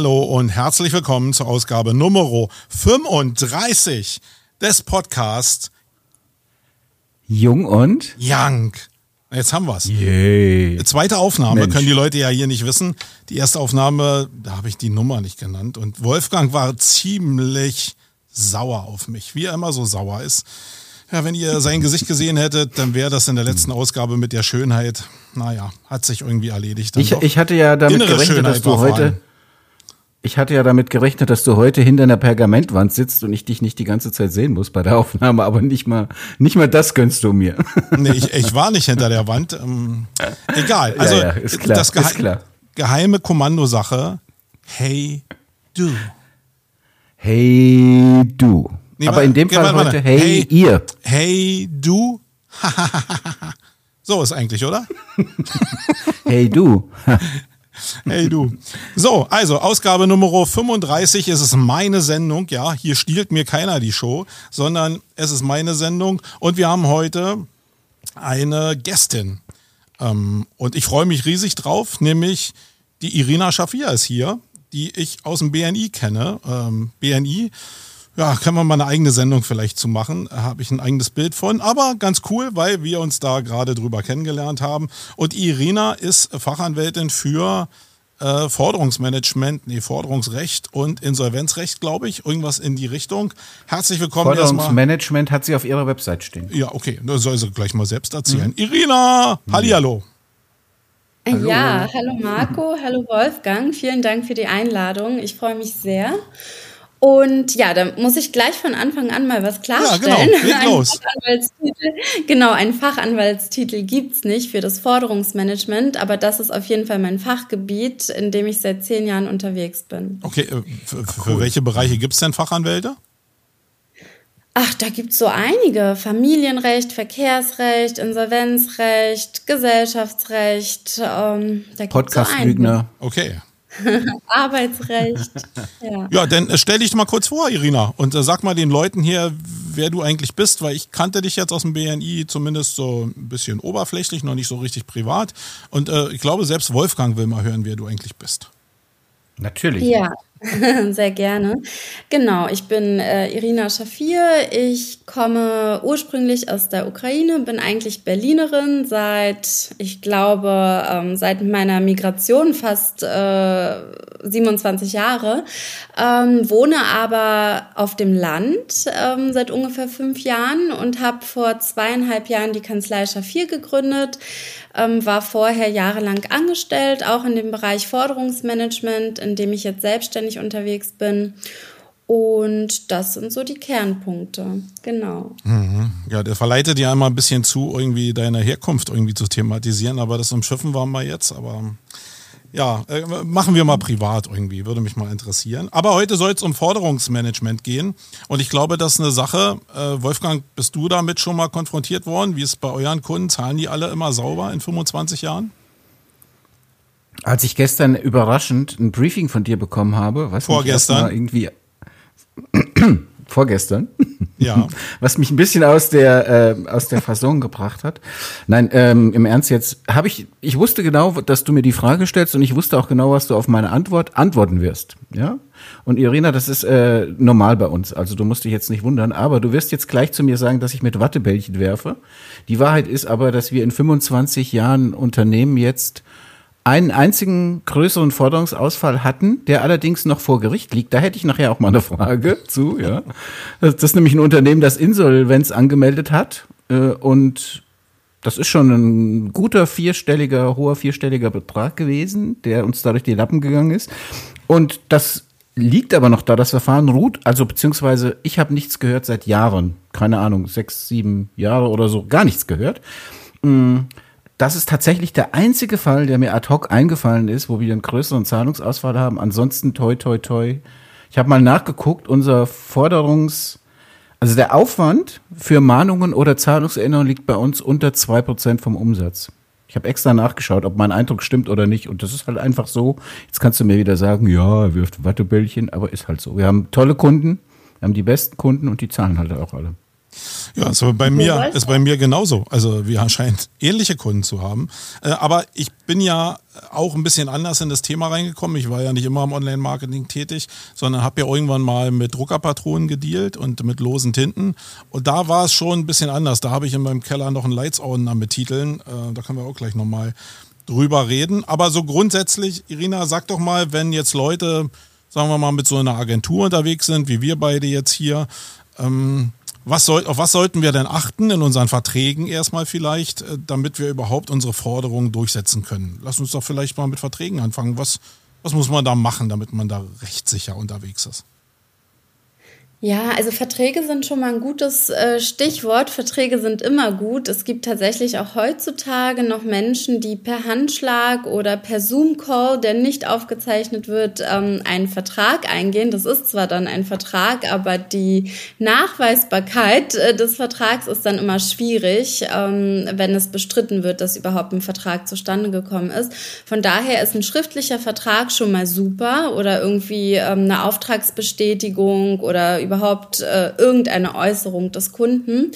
Hallo und herzlich willkommen zur Ausgabe Nummer 35 des Podcasts Jung und Young. Jetzt haben wir's. Yay. Zweite Aufnahme, Mensch. können die Leute ja hier nicht wissen. Die erste Aufnahme, da habe ich die Nummer nicht genannt. Und Wolfgang war ziemlich sauer auf mich, wie er immer so sauer ist. Ja, wenn ihr sein Gesicht gesehen hättet, dann wäre das in der letzten Ausgabe mit der Schönheit, naja, hat sich irgendwie erledigt. Dann Ich, ich hatte ja damit gerechnet, Schönheit dass du heute. Ich hatte ja damit gerechnet, dass du heute hinter einer Pergamentwand sitzt und ich dich nicht die ganze Zeit sehen muss bei der Aufnahme, aber nicht mal, nicht mal das gönnst du mir. Nee, ich, ich war nicht hinter der Wand. Ähm, egal. Also ja, ist klar, das gehe ist klar. geheime Kommandosache. Hey, du. Hey, du. Nee, aber in dem Fall warte, heute, hey, Hey. ihr. Hey, du. so ist eigentlich, oder? Hey, du. Hey, du. So, also Ausgabe Nummer 35 ist es meine Sendung. Ja, hier stiehlt mir keiner die Show, sondern es ist meine Sendung. Und wir haben heute eine Gästin. Ähm, und ich freue mich riesig drauf, nämlich die Irina Schafir ist hier, die ich aus dem BNI kenne. Ähm, BNI, ja, können wir mal eine eigene Sendung vielleicht zu machen. Da Habe ich ein eigenes Bild von. Aber ganz cool, weil wir uns da gerade drüber kennengelernt haben. Und Irina ist Fachanwältin für äh, Forderungsmanagement, nee, Forderungsrecht und Insolvenzrecht, glaube ich. Irgendwas in die Richtung. Herzlich willkommen erstmal. Forderungsmanagement hat sie auf ihrer Website stehen. Ja, okay, das soll sie gleich mal selbst erzählen. Irina, hallihallo. Ja, hallo Marco, hallo Wolfgang, vielen Dank für die Einladung. Ich freue mich sehr. Und ja, da muss ich gleich von Anfang an mal was klarstellen. Ja, genau. Fachanwaltstitel, genau, einen Fachanwaltstitel gibt's nicht für das Forderungsmanagement, aber das ist auf jeden Fall mein Fachgebiet, in dem ich seit zehn Jahren unterwegs bin. Okay, äh, für, für welche Bereiche gibt's denn Fachanwälte? Ach, da gibt's so einige. Familienrecht, Verkehrsrecht, Insolvenzrecht, Gesellschaftsrecht. Ähm, da gibt's so. Podcast-Lügner. Okay. Arbeitsrecht. ja. Ja, dann äh, stell dich mal kurz vor, Irina, und äh, sag mal den Leuten hier, wer du eigentlich bist, weil ich kannte dich jetzt aus dem BNI zumindest so ein bisschen oberflächlich, noch nicht so richtig privat. Und äh, ich glaube, selbst Wolfgang will mal hören, wer du eigentlich bist. Natürlich. Ja, sehr gerne. Genau, ich bin äh, Irina Schafir. Ich komme ursprünglich aus der Ukraine, bin eigentlich Berlinerin seit, ich glaube, ähm, seit meiner Migration fast äh, 27 Jahre, ähm, wohne aber auf dem Land ähm, seit ungefähr fünf Jahren und habe vor zweieinhalb Jahren die Kanzlei Schafir gegründet ähm, war vorher jahrelang angestellt, auch in dem Bereich Forderungsmanagement, in dem ich jetzt selbstständig unterwegs bin. Und das sind so die Kernpunkte. Genau. Ja, der verleitet ja immer ein bisschen zu, irgendwie deine Herkunft irgendwie zu thematisieren, aber das umschiffen wir jetzt, aber ja, äh, machen wir mal privat irgendwie, würde mich mal interessieren. Aber heute soll es um Forderungsmanagement gehen und ich glaube, das ist eine Sache, äh, Wolfgang, bist du damit schon mal konfrontiert worden? Wie ist es bei euren Kunden? Zahlen die alle immer sauber in 25 Jahren? Als ich gestern überraschend ein Briefing von dir bekommen habe, was Vorgestern. irgendwie vorgestern, Ja. was mich ein bisschen aus der äh, aus der Fasson gebracht hat. Nein, ähm, im Ernst jetzt habe ich ich wusste genau, dass du mir die Frage stellst und ich wusste auch genau, was du auf meine Antwort antworten wirst, ja? Und Irina, das ist äh, normal bei uns, also du musst dich jetzt nicht wundern, aber du wirst jetzt gleich zu mir sagen, dass ich mit Wattebällchen werfe. Die Wahrheit ist aber, dass wir in 25 Jahren Unternehmen jetzt einen einzigen größeren Forderungsausfall hatten, der allerdings noch vor Gericht liegt. Da hätte ich nachher auch mal eine Frage zu. Ja, das, ist nämlich ein Unternehmen, das Insolvenz angemeldet hat äh, und das ist schon ein guter vierstelliger, hoher vierstelliger Betrag gewesen, der uns dadurch die Lappen gegangen ist. Und das liegt aber noch da, das Verfahren ruht, also beziehungsweise ich habe nichts gehört seit Jahren, keine Ahnung, sechs, sieben Jahre oder so, gar nichts gehört. Das ist tatsächlich der einzige Fall, der mir ad hoc eingefallen ist, wo wir einen größeren Zahlungsausfall haben. Ansonsten toi toi toi. Ich habe mal nachgeguckt, unser Forderungs, also der Aufwand für Mahnungen oder Zahlungserinnerungen liegt bei uns unter zwei Prozent vom Umsatz. Ich habe extra nachgeschaut, ob mein Eindruck stimmt oder nicht. Und das ist halt einfach so. Jetzt kannst du mir wieder sagen, ja, er wirft Wattebällchen, aber ist halt so. Wir haben tolle Kunden, wir haben die besten Kunden und die zahlen halt auch alle. Ja, also bei mir ist bei mir genauso. Also wir scheinen ähnliche Kunden zu haben. Äh, aber ich bin ja auch ein bisschen anders in das Thema reingekommen. Ich war ja nicht immer im Online-Marketing tätig, sondern habe ja irgendwann mal mit Druckerpatronen gedealt und mit losen Tinten. Und da war es schon ein bisschen anders. Da habe ich in meinem Keller noch einen Leitsordner mit Titeln. Äh, da können wir auch gleich nochmal drüber reden. Aber so grundsätzlich, Irina, sag doch mal, wenn jetzt Leute, sagen wir mal, mit so einer Agentur unterwegs sind, wie wir beide jetzt hier, ähm, was soll, auf was sollten wir denn achten in unseren Verträgen erstmal vielleicht, äh, damit wir überhaupt unsere Forderungen durchsetzen können? Lass uns doch vielleicht mal mit Verträgen anfangen. Was, was muss man da machen, damit man da rechtssicher unterwegs ist? Ja, also Verträge sind schon mal ein gutes äh, Stichwort. Verträge sind immer gut. Es gibt tatsächlich auch heutzutage noch Menschen, die per Handschlag oder per Zoom-Call, der nicht aufgezeichnet wird, ähm, einen Vertrag eingehen. Das ist zwar dann ein Vertrag, aber die Nachweisbarkeit äh, des Vertrags ist dann immer schwierig, ähm, wenn es bestritten wird, dass überhaupt ein Vertrag zustande gekommen ist. Von daher ist ein schriftlicher Vertrag schon mal super oder irgendwie ähm, eine Auftragsbestätigung oder überhaupt äh, irgendeine Äußerung des Kunden.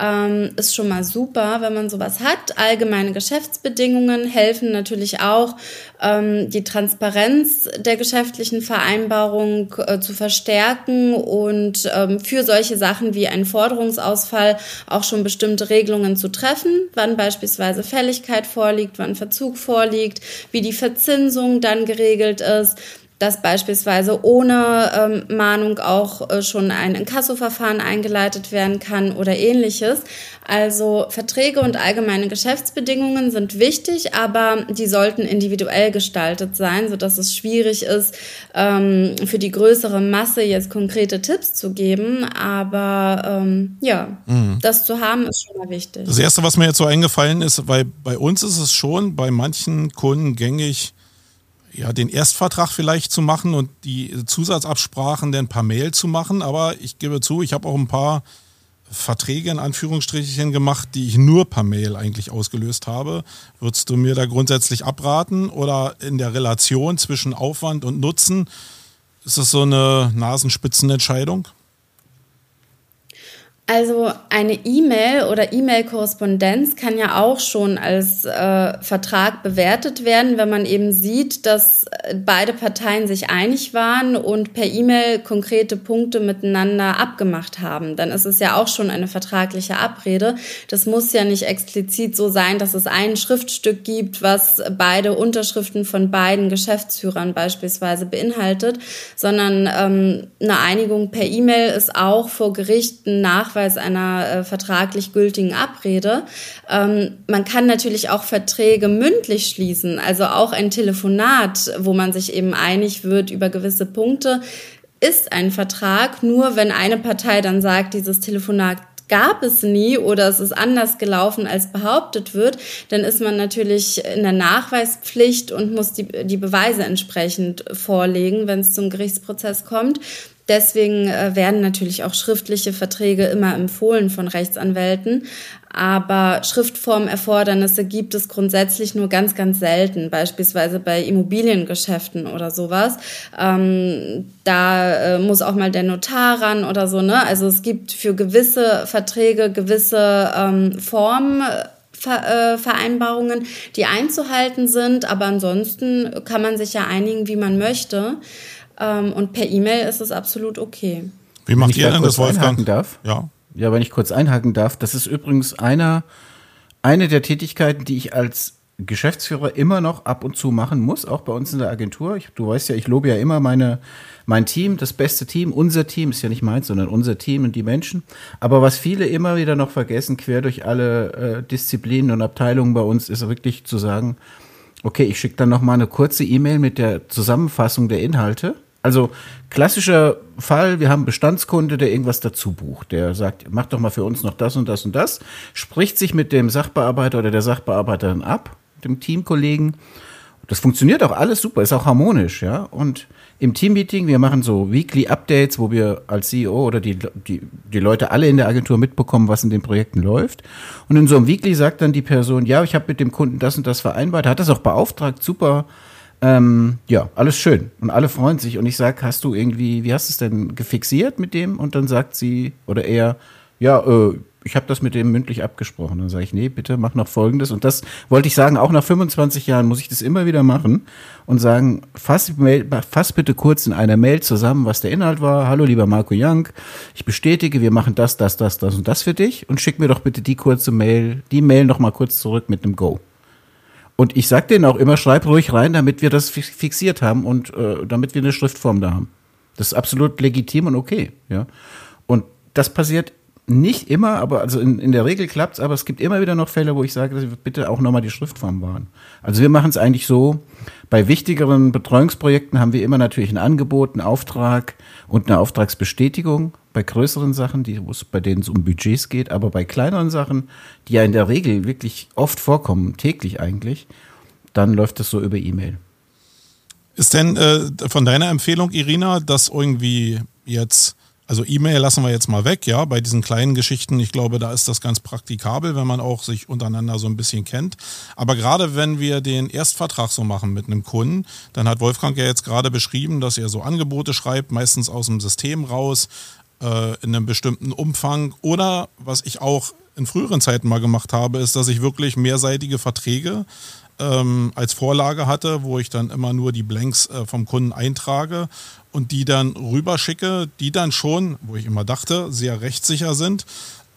Ähm, ist schon mal super, wenn man sowas hat. Allgemeine Geschäftsbedingungen helfen natürlich auch, ähm, die Transparenz der geschäftlichen Vereinbarung äh, zu verstärken und ähm, für solche Sachen wie einen Forderungsausfall auch schon bestimmte Regelungen zu treffen, wann beispielsweise Fälligkeit vorliegt, wann Verzug vorliegt, wie die Verzinsung dann geregelt ist dass beispielsweise ohne ähm, Mahnung auch äh, schon ein Inkassoverfahren eingeleitet werden kann oder ähnliches. Also Verträge und allgemeine Geschäftsbedingungen sind wichtig, aber die sollten individuell gestaltet sein, sodass es schwierig ist, ähm, für die größere Masse jetzt konkrete Tipps zu geben. Aber ähm, ja, mhm. das zu haben ist schon mal wichtig. Das Erste, was mir jetzt so eingefallen ist, weil bei uns ist es schon bei manchen Kunden gängig, ja, den Erstvertrag vielleicht zu machen und die Zusatzabsprachen dann per Mail zu machen. Aber ich gebe zu, ich habe auch ein paar Verträge in Anführungsstrichen gemacht, die ich nur per Mail eigentlich ausgelöst habe. Würdest du mir da grundsätzlich abraten oder in der Relation zwischen Aufwand und Nutzen? Ist das so eine Nasenspitzenentscheidung? Also eine E-Mail oder E-Mail-Korrespondenz kann ja auch schon als äh, Vertrag bewertet werden, wenn man eben sieht, dass äh, beide Parteien sich einig waren und per E-Mail konkrete Punkte miteinander abgemacht haben. Dann ist es ja auch schon eine vertragliche Abrede. Das muss ja nicht explizit so sein, dass es ein Schriftstück gibt, was beide Unterschriften von beiden Geschäftsführern beispielsweise beinhaltet, sondern ähm, eine Einigung per E-Mail ist auch vor Gerichten nach Nachweis einer äh, vertraglich gültigen Abrede. Ähm, man kann natürlich auch Verträge mündlich schließen, also auch ein Telefonat, wo man sich eben einig wird über gewisse Punkte, ist ein Vertrag. Nur wenn eine Partei dann sagt, dieses Telefonat gab es nie oder es ist anders gelaufen, als behauptet wird, dann ist man natürlich in der Nachweispflicht und muss die, die Beweise entsprechend vorlegen, wenn es zum Gerichtsprozess kommt. Deswegen äh, werden natürlich auch schriftliche Verträge immer empfohlen von Rechtsanwälten. Aber Schriftformerfordernisse gibt es grundsätzlich nur ganz, ganz selten, beispielsweise bei Immobiliengeschäften oder sowas. Ähm, da äh, muss auch mal der Notar ran oder so. Ne? Also es gibt für gewisse Verträge gewisse ähm, Formen. Ver, Vereinbarungen, die einzuhalten sind, aber ansonsten kann man sich ja einigen, wie man möchte. Ähm, und per E-Mail ist es absolut okay. Wie macht ihr denn das, Wolfgang? Darf? Ja. Ja, wenn ich kurz einhaken darf, das ist übrigens einer, eine der Tätigkeiten, die ich als Geschäftsführer immer noch ab und zu machen muss, auch bei uns in der Agentur. Ich, du weißt ja, ich lobe ja immer meine, mein Team, das beste Team, unser Team, ist ja nicht meins, sondern unser Team und die Menschen. Aber was viele immer wieder noch vergessen, quer durch alle äh, Disziplinen und Abteilungen bei uns, ist wirklich zu sagen, okay, ich schicke dann noch mal eine kurze E-Mail mit der Zusammenfassung der Inhalte also klassischer Fall, wir haben Bestandskunde, der irgendwas dazu bucht. Der sagt, mach doch mal für uns noch das und das und das, spricht sich mit dem Sachbearbeiter oder der Sachbearbeiterin ab, dem Teamkollegen. Das funktioniert auch alles super, ist auch harmonisch, ja. Und im Teammeeting, wir machen so Weekly Updates, wo wir als CEO oder die, die, die Leute alle in der Agentur mitbekommen, was in den Projekten läuft. Und in so einem Weekly sagt dann die Person, ja, ich habe mit dem Kunden das und das vereinbart, hat das auch beauftragt, super, ähm, ja, alles schön. Und alle freuen sich. Und ich sage, hast du irgendwie, wie hast du es denn gefixiert mit dem? Und dann sagt sie oder er, ja, äh, ich habe das mit dem mündlich abgesprochen. Dann sage ich, nee, bitte mach noch Folgendes. Und das wollte ich sagen, auch nach 25 Jahren muss ich das immer wieder machen und sagen, fass, fass bitte kurz in einer Mail zusammen, was der Inhalt war. Hallo, lieber Marco Young, ich bestätige, wir machen das, das, das, das und das für dich und schick mir doch bitte die kurze Mail, die Mail noch mal kurz zurück mit einem Go. Und ich sag denen auch immer, schreib ruhig rein, damit wir das fixiert haben und äh, damit wir eine Schriftform da haben. Das ist absolut legitim und okay, ja. Und das passiert nicht immer, aber also in, in der Regel klappt's, aber es gibt immer wieder noch Fälle, wo ich sage, dass wir bitte auch nochmal die Schriftform wahren. Also wir machen es eigentlich so, bei wichtigeren Betreuungsprojekten haben wir immer natürlich ein Angebot, einen Auftrag und eine Auftragsbestätigung. Bei größeren Sachen, die, bei denen es um Budgets geht, aber bei kleineren Sachen, die ja in der Regel wirklich oft vorkommen, täglich eigentlich, dann läuft es so über E-Mail. Ist denn äh, von deiner Empfehlung, Irina, dass irgendwie jetzt also E-Mail lassen wir jetzt mal weg, ja, bei diesen kleinen Geschichten, ich glaube, da ist das ganz praktikabel, wenn man auch sich untereinander so ein bisschen kennt. Aber gerade wenn wir den Erstvertrag so machen mit einem Kunden, dann hat Wolfgang ja jetzt gerade beschrieben, dass er so Angebote schreibt, meistens aus dem System raus, äh, in einem bestimmten Umfang. Oder was ich auch in früheren Zeiten mal gemacht habe, ist, dass ich wirklich mehrseitige Verträge ähm, als Vorlage hatte, wo ich dann immer nur die Blanks äh, vom Kunden eintrage und die dann rüberschicke, die dann schon, wo ich immer dachte, sehr rechtssicher sind.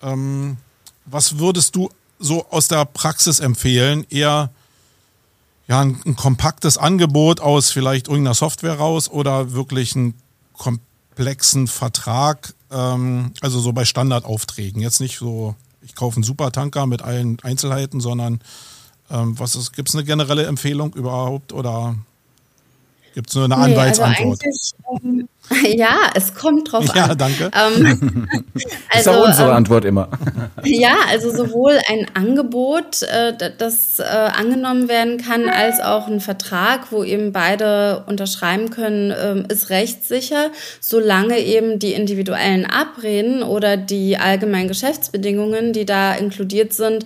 Ähm, was würdest du so aus der Praxis empfehlen? Eher ja, ein, ein, kompaktes Angebot aus vielleicht irgendeiner Software raus oder wirklich einen komplexen Vertrag, ähm, also so bei Standardaufträgen. Jetzt nicht so, ich kaufe einen Supertanker mit allen Einzelheiten, sondern ähm, was ist, gibt es eine generelle Empfehlung überhaupt oder Gibt es nur eine nee, Anwaltsantwort? Also ähm, ja, es kommt drauf ja, an. Ja, danke. Ähm, also, ist auch unsere ähm, Antwort immer. ja, also sowohl ein Angebot, äh, das äh, angenommen werden kann, als auch ein Vertrag, wo eben beide unterschreiben können, äh, ist rechtssicher, solange eben die individuellen Abreden oder die allgemeinen Geschäftsbedingungen, die da inkludiert sind,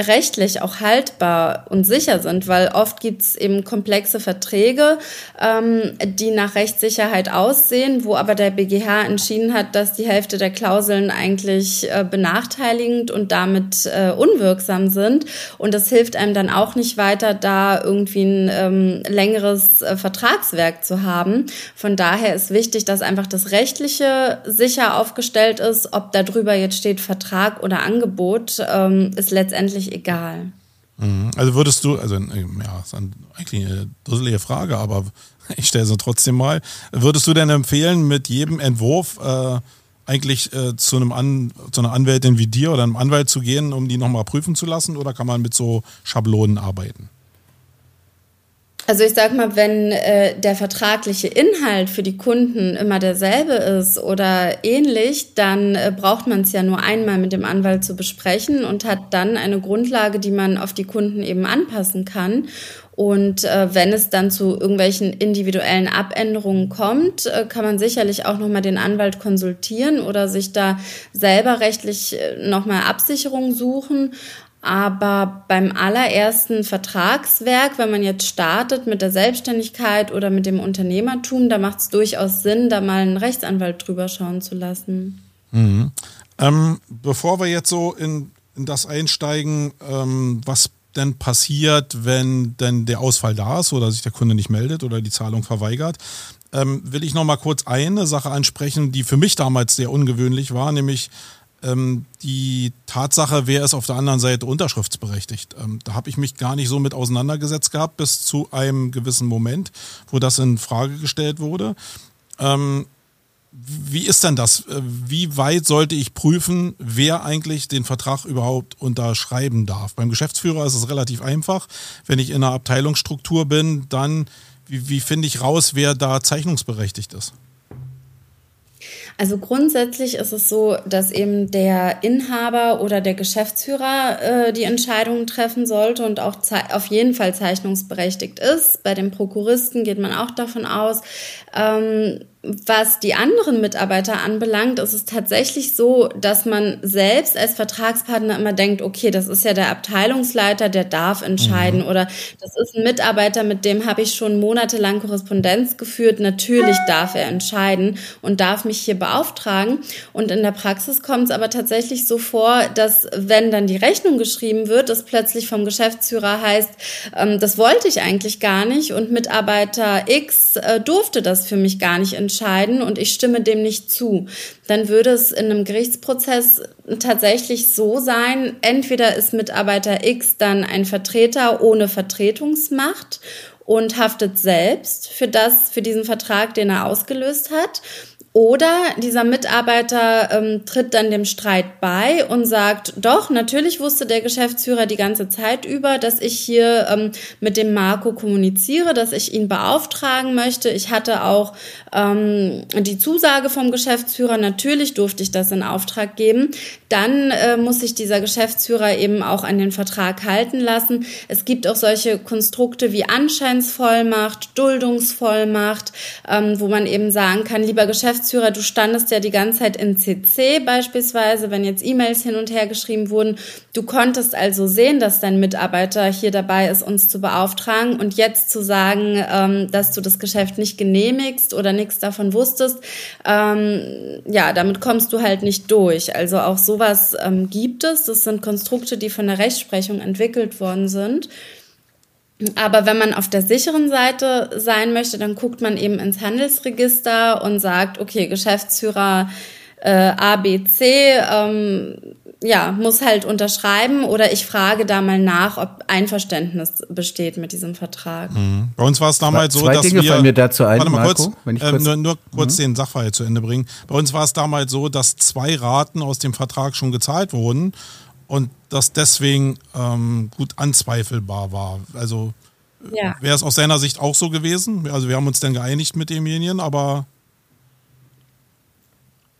rechtlich auch haltbar und sicher sind, weil oft gibt es eben komplexe Verträge, ähm, die nach Rechtssicherheit aussehen, wo aber der BGH entschieden hat, dass die Hälfte der Klauseln eigentlich äh, benachteiligend und damit äh, unwirksam sind. Und das hilft einem dann auch nicht weiter, da irgendwie ein ähm, längeres äh, Vertragswerk zu haben. Von daher ist wichtig, dass einfach das Rechtliche sicher aufgestellt ist, ob da drüber jetzt steht Vertrag oder Angebot, ähm, ist letztendlich letztendlich egal. Mhm. Also würdest du, also ja, ist eigentlich eine dusselige Frage, aber ich stelle sie trotzdem mal. Würdest du denn empfehlen, mit jedem Entwurf äh, eigentlich äh, zu, einem An, zu einer Anwältin wie dir oder einem Anwalt zu gehen, um die nochmal prüfen zu lassen? Oder kann man mit so Schablonen arbeiten? Also ich sag mal, wenn äh, der vertragliche Inhalt für die Kunden immer derselbe ist oder ähnlich, dann äh, braucht man es ja nur einmal mit dem Anwalt zu besprechen und hat dann eine Grundlage, die man auf die Kunden eben anpassen kann. Und äh, wenn es dann zu irgendwelchen individuellen Abänderungen kommt, äh, kann man sicherlich auch nochmal den Anwalt konsultieren oder sich da selber rechtlich äh, nochmal Absicherung suchen. Aber beim allerersten Vertragswerk, wenn man jetzt startet mit der Selbstständigkeit oder mit dem Unternehmertum, da macht es durchaus Sinn, da mal einen Rechtsanwalt drüber schauen zu lassen. Mhm. Ähm, bevor wir jetzt so in, in das einsteigen, ähm, was denn passiert, wenn denn der Ausfall da ist oder sich der Kunde nicht meldet oder die Zahlung verweigert, ähm, will ich noch mal kurz eine Sache ansprechen, die für mich damals sehr ungewöhnlich war, nämlich ähm, die Tatsache, wer ist auf der anderen Seite unterschriftsberechtigt. Ähm, da habe ich mich gar nicht so mit auseinandergesetzt gehabt, bis zu einem gewissen Moment, wo das in Frage gestellt wurde. Ähm, wie ist denn das? Äh, wie weit sollte ich prüfen, wer eigentlich den Vertrag überhaupt unterschreiben darf? Beim Geschäftsführer ist es relativ einfach. Wenn ich in einer Abteilungsstruktur bin, dann wie, wie finde ich raus, wer da zeichnungsberechtigt ist? Also grundsätzlich ist es so, dass eben der Inhaber oder der Geschäftsführer äh, die Entscheidungen treffen sollte und auch auf jeden Fall zeichnungsberechtigt ist. Bei dem Prokuristen geht man auch davon aus. Ähm, was die anderen Mitarbeiter anbelangt, ist es tatsächlich so, dass man selbst als Vertragspartner immer denkt, okay, das ist ja der Abteilungsleiter, der darf entscheiden mhm. oder das ist ein Mitarbeiter, mit dem habe ich schon monatelang Korrespondenz geführt, natürlich darf er entscheiden und darf mich hier beauftragen. Und in der Praxis kommt es aber tatsächlich so vor, dass wenn dann die Rechnung geschrieben wird, es plötzlich vom Geschäftsführer heißt, ähm, das wollte ich eigentlich gar nicht und Mitarbeiter X äh, durfte das für mich gar nicht entscheiden entscheiden und ich stimme dem nicht zu, dann würde es in einem Gerichtsprozess tatsächlich so sein, entweder ist Mitarbeiter X dann ein Vertreter ohne Vertretungsmacht und haftet selbst für das, für diesen Vertrag, den er ausgelöst hat. Oder dieser Mitarbeiter ähm, tritt dann dem Streit bei und sagt, doch, natürlich wusste der Geschäftsführer die ganze Zeit über, dass ich hier ähm, mit dem Marco kommuniziere, dass ich ihn beauftragen möchte. Ich hatte auch ähm, die Zusage vom Geschäftsführer, natürlich durfte ich das in Auftrag geben. Dann äh, muss sich dieser Geschäftsführer eben auch an den Vertrag halten lassen. Es gibt auch solche Konstrukte wie Anscheinsvollmacht, Duldungsvollmacht, ähm, wo man eben sagen kann, lieber Geschäftsführer, Geschäftsführer, du standest ja die ganze Zeit in CC beispielsweise, wenn jetzt E-Mails hin und her geschrieben wurden. Du konntest also sehen, dass dein Mitarbeiter hier dabei ist, uns zu beauftragen und jetzt zu sagen, ähm, dass du das Geschäft nicht genehmigst oder nichts davon wusstest, ähm, ja, damit kommst du halt nicht durch. Also auch sowas ähm, gibt es. Das sind Konstrukte, die von der Rechtsprechung entwickelt worden sind. Aber wenn man auf der sicheren Seite sein möchte, dann guckt man eben ins Handelsregister und sagt, okay, Geschäftsführer äh, ABC ähm, ja, muss halt unterschreiben oder ich frage da mal nach, ob Einverständnis besteht mit diesem Vertrag. Mhm. Bei uns war es damals so, Zwei dass Dinge wir, fallen mir dazu ein, warte mal Marco, kurz, wenn ich äh, kurz nur, nur kurz mhm. den Sachverhalt zu Ende bringen. Bei uns war es damals so, dass zwei Raten aus dem Vertrag schon gezahlt wurden und das deswegen ähm, gut anzweifelbar war. Also ja. wäre es aus seiner Sicht auch so gewesen. Also wir haben uns dann geeinigt mit demjenigen, aber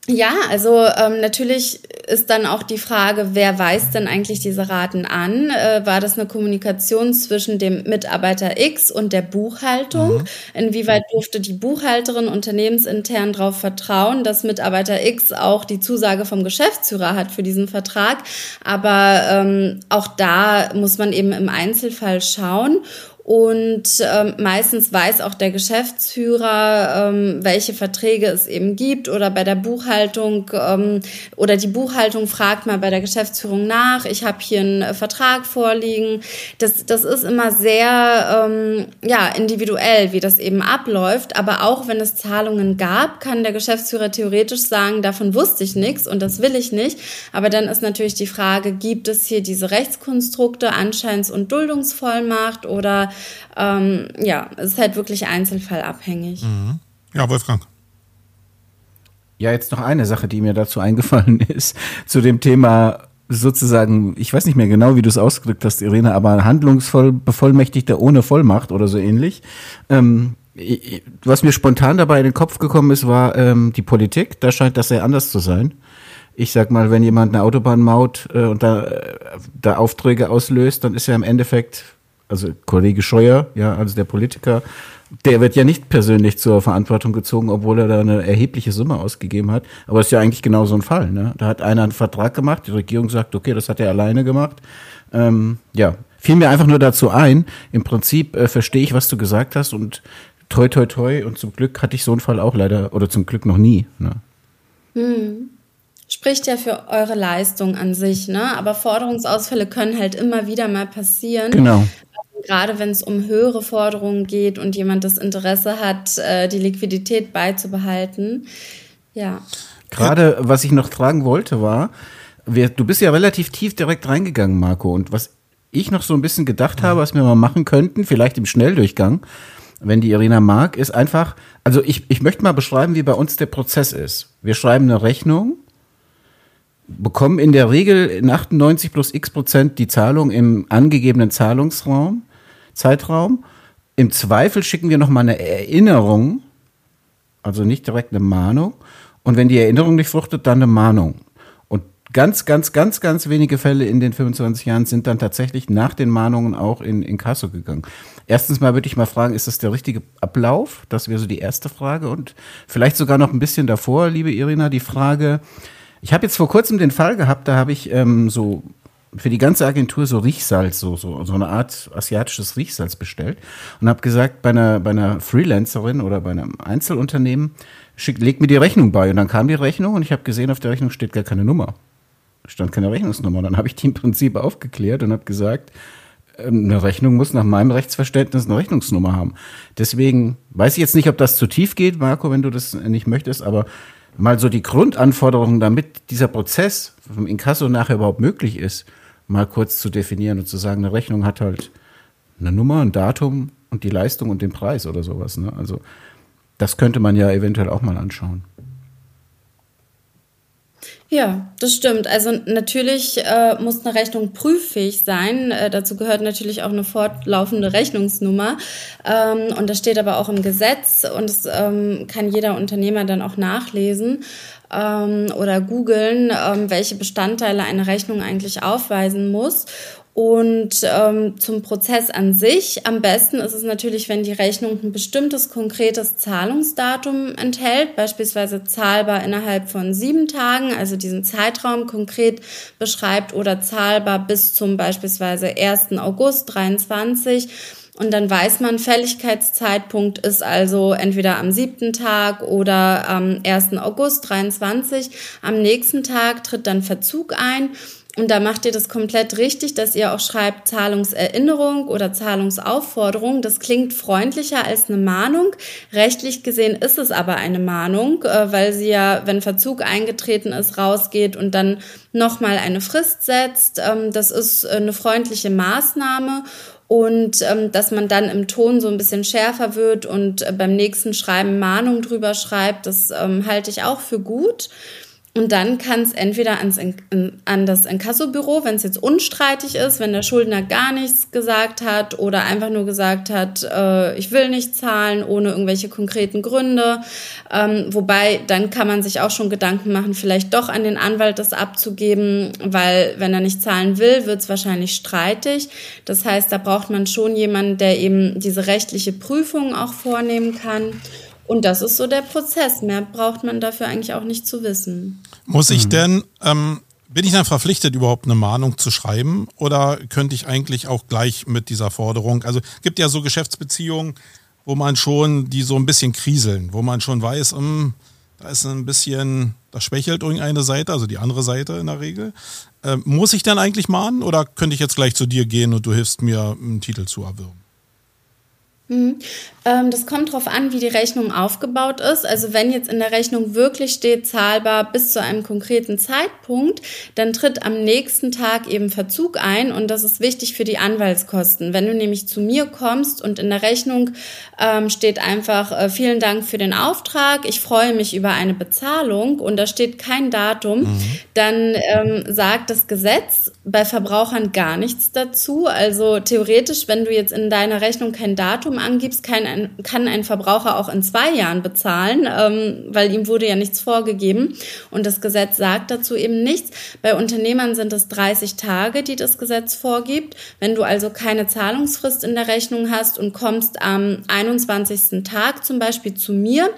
ja, also ähm, natürlich ist dann auch die Frage, wer weist denn eigentlich diese Raten an? Äh, war das eine Kommunikation zwischen dem Mitarbeiter X und der Buchhaltung? Mhm. Inwieweit durfte die Buchhalterin unternehmensintern darauf vertrauen, dass Mitarbeiter X auch die Zusage vom Geschäftsführer hat für diesen Vertrag? Aber ähm, auch da muss man eben im Einzelfall schauen. Und ähm, meistens weiß auch der Geschäftsführer, ähm, welche Verträge es eben gibt oder bei der Buchhaltung ähm, oder die Buchhaltung fragt mal bei der Geschäftsführung nach, ich habe hier einen äh, Vertrag vorliegen. Das, das ist immer sehr ähm, ja, individuell, wie das eben abläuft. Aber auch wenn es Zahlungen gab, kann der Geschäftsführer theoretisch sagen, davon wusste ich nichts und das will ich nicht. Aber dann ist natürlich die Frage, gibt es hier diese Rechtskonstrukte, Anscheins- und Duldungsvollmacht oder ähm, ja, es ist halt wirklich einzelfallabhängig. Mhm. Ja, Wolfgang. Ja, jetzt noch eine Sache, die mir dazu eingefallen ist, zu dem Thema sozusagen, ich weiß nicht mehr genau, wie du es ausgedrückt hast, Irene, aber handlungsvoll Bevollmächtigter ohne Vollmacht oder so ähnlich. Ähm, was mir spontan dabei in den Kopf gekommen ist, war ähm, die Politik. Da scheint das sehr anders zu sein. Ich sag mal, wenn jemand eine Autobahnmaut äh, und da, äh, da Aufträge auslöst, dann ist er im Endeffekt also Kollege Scheuer, ja, also der Politiker, der wird ja nicht persönlich zur Verantwortung gezogen, obwohl er da eine erhebliche Summe ausgegeben hat. Aber es ist ja eigentlich genau so ein Fall. Ne? Da hat einer einen Vertrag gemacht, die Regierung sagt, okay, das hat er alleine gemacht. Ähm, ja, fiel mir einfach nur dazu ein. Im Prinzip äh, verstehe ich, was du gesagt hast und toi toi toi und zum Glück hatte ich so einen Fall auch leider oder zum Glück noch nie. Ne? Hm spricht ja für eure Leistung an sich, ne? Aber Forderungsausfälle können halt immer wieder mal passieren. Genau. Gerade wenn es um höhere Forderungen geht und jemand das Interesse hat, äh, die Liquidität beizubehalten. Ja. Gerade was ich noch tragen wollte, war, wir, du bist ja relativ tief direkt reingegangen, Marco. Und was ich noch so ein bisschen gedacht habe, was wir mal machen könnten, vielleicht im Schnelldurchgang, wenn die Irina mag, ist einfach, also ich, ich möchte mal beschreiben, wie bei uns der Prozess ist. Wir schreiben eine Rechnung bekommen in der Regel in 98 plus x Prozent die Zahlung im angegebenen Zahlungsraum, Zeitraum. Im Zweifel schicken wir nochmal eine Erinnerung, also nicht direkt eine Mahnung. Und wenn die Erinnerung nicht fruchtet, dann eine Mahnung. Und ganz, ganz, ganz, ganz wenige Fälle in den 25 Jahren sind dann tatsächlich nach den Mahnungen auch in, in Kasso gegangen. Erstens mal würde ich mal fragen, ist das der richtige Ablauf? Das wäre so die erste Frage. Und vielleicht sogar noch ein bisschen davor, liebe Irina, die Frage, ich habe jetzt vor kurzem den Fall gehabt, da habe ich ähm, so für die ganze Agentur so Riechsalz, so, so, so eine Art asiatisches Riechsalz bestellt und habe gesagt, bei einer, bei einer Freelancerin oder bei einem Einzelunternehmen, schickt, legt mir die Rechnung bei. Und dann kam die Rechnung und ich habe gesehen, auf der Rechnung steht gar keine Nummer. Stand keine Rechnungsnummer. Und dann habe ich die im Prinzip aufgeklärt und habe gesagt, ähm, eine Rechnung muss nach meinem Rechtsverständnis eine Rechnungsnummer haben. Deswegen weiß ich jetzt nicht, ob das zu tief geht, Marco, wenn du das nicht möchtest, aber mal so die Grundanforderungen, damit dieser Prozess vom Inkasso nachher überhaupt möglich ist, mal kurz zu definieren und zu sagen, eine Rechnung hat halt eine Nummer, ein Datum und die Leistung und den Preis oder sowas. Ne? Also das könnte man ja eventuell auch mal anschauen. Ja, das stimmt. Also natürlich äh, muss eine Rechnung prüffähig sein. Äh, dazu gehört natürlich auch eine fortlaufende Rechnungsnummer. Ähm, und das steht aber auch im Gesetz und das ähm, kann jeder Unternehmer dann auch nachlesen ähm, oder googeln, ähm, welche Bestandteile eine Rechnung eigentlich aufweisen muss. Und ähm, zum Prozess an sich, am besten ist es natürlich, wenn die Rechnung ein bestimmtes konkretes Zahlungsdatum enthält, beispielsweise zahlbar innerhalb von sieben Tagen, also diesen Zeitraum konkret beschreibt oder zahlbar bis zum beispielsweise 1. August 23. Und dann weiß man, Fälligkeitszeitpunkt ist also entweder am siebten Tag oder am 1. August 23. Am nächsten Tag tritt dann Verzug ein. Und da macht ihr das komplett richtig, dass ihr auch schreibt Zahlungserinnerung oder Zahlungsaufforderung. Das klingt freundlicher als eine Mahnung. Rechtlich gesehen ist es aber eine Mahnung, äh, weil sie ja, wenn Verzug eingetreten ist, rausgeht und dann nochmal eine Frist setzt. Ähm, das ist eine freundliche Maßnahme und ähm, dass man dann im Ton so ein bisschen schärfer wird und äh, beim nächsten Schreiben Mahnung drüber schreibt, das ähm, halte ich auch für gut. Und dann kann es entweder ans, an das Inkassobüro, wenn es jetzt unstreitig ist, wenn der Schuldner gar nichts gesagt hat oder einfach nur gesagt hat, äh, ich will nicht zahlen ohne irgendwelche konkreten Gründe. Ähm, wobei, dann kann man sich auch schon Gedanken machen, vielleicht doch an den Anwalt das abzugeben, weil wenn er nicht zahlen will, wird es wahrscheinlich streitig. Das heißt, da braucht man schon jemanden, der eben diese rechtliche Prüfung auch vornehmen kann. Und das ist so der Prozess. Mehr braucht man dafür eigentlich auch nicht zu wissen. Muss ich mhm. denn, ähm, bin ich dann verpflichtet, überhaupt eine Mahnung zu schreiben? Oder könnte ich eigentlich auch gleich mit dieser Forderung, also gibt ja so Geschäftsbeziehungen, wo man schon, die so ein bisschen kriseln, wo man schon weiß, mh, hm, da ist ein bisschen, da schwächelt irgendeine Seite, also die andere Seite in der Regel. Ähm, muss ich dann eigentlich mahnen oder könnte ich jetzt gleich zu dir gehen und du hilfst mir, einen Titel zu erwirben? Mhm. Ähm, das kommt darauf an, wie die Rechnung aufgebaut ist. Also wenn jetzt in der Rechnung wirklich steht, zahlbar bis zu einem konkreten Zeitpunkt, dann tritt am nächsten Tag eben Verzug ein und das ist wichtig für die Anwaltskosten. Wenn du nämlich zu mir kommst und in der Rechnung ähm, steht einfach äh, vielen Dank für den Auftrag, ich freue mich über eine Bezahlung und da steht kein Datum, mhm. dann ähm, sagt das Gesetz bei Verbrauchern gar nichts dazu. Also theoretisch, wenn du jetzt in deiner Rechnung kein Datum angibst, kann ein, kann ein Verbraucher auch in zwei Jahren bezahlen, ähm, weil ihm wurde ja nichts vorgegeben. Und das Gesetz sagt dazu eben nichts. Bei Unternehmern sind es 30 Tage, die das Gesetz vorgibt. Wenn du also keine Zahlungsfrist in der Rechnung hast und kommst am 21. Tag zum Beispiel zu mir,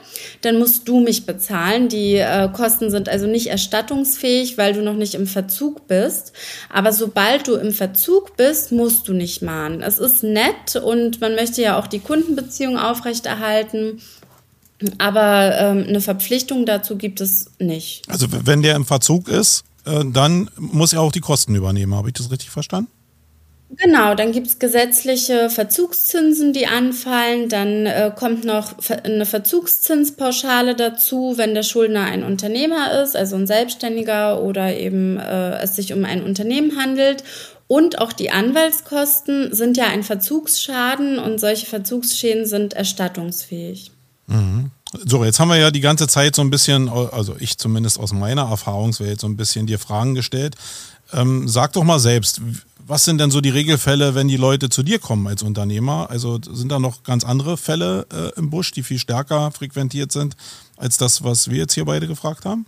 dann musst du mich bezahlen. Die äh, Kosten sind also nicht erstattungsfähig, weil du noch nicht im Verzug bist. Aber sobald du im Verzug bist, musst du nicht mahnen. Es ist nett und man möchte ja auch die Kundenbeziehung aufrechterhalten. Aber ähm, eine Verpflichtung dazu gibt es nicht. Also wenn der im Verzug ist, äh, dann muss er auch die Kosten übernehmen. Habe ich das richtig verstanden? Genau, dann gibt es gesetzliche Verzugszinsen, die anfallen. Dann äh, kommt noch eine Verzugszinspauschale dazu, wenn der Schuldner ein Unternehmer ist, also ein Selbstständiger oder eben äh, es sich um ein Unternehmen handelt. Und auch die Anwaltskosten sind ja ein Verzugsschaden und solche Verzugsschäden sind erstattungsfähig. Mhm. So, jetzt haben wir ja die ganze Zeit so ein bisschen, also ich zumindest aus meiner Erfahrungswelt so ein bisschen dir Fragen gestellt. Ähm, sag doch mal selbst, was sind denn so die Regelfälle, wenn die Leute zu dir kommen als Unternehmer? Also sind da noch ganz andere Fälle äh, im Busch, die viel stärker frequentiert sind als das, was wir jetzt hier beide gefragt haben?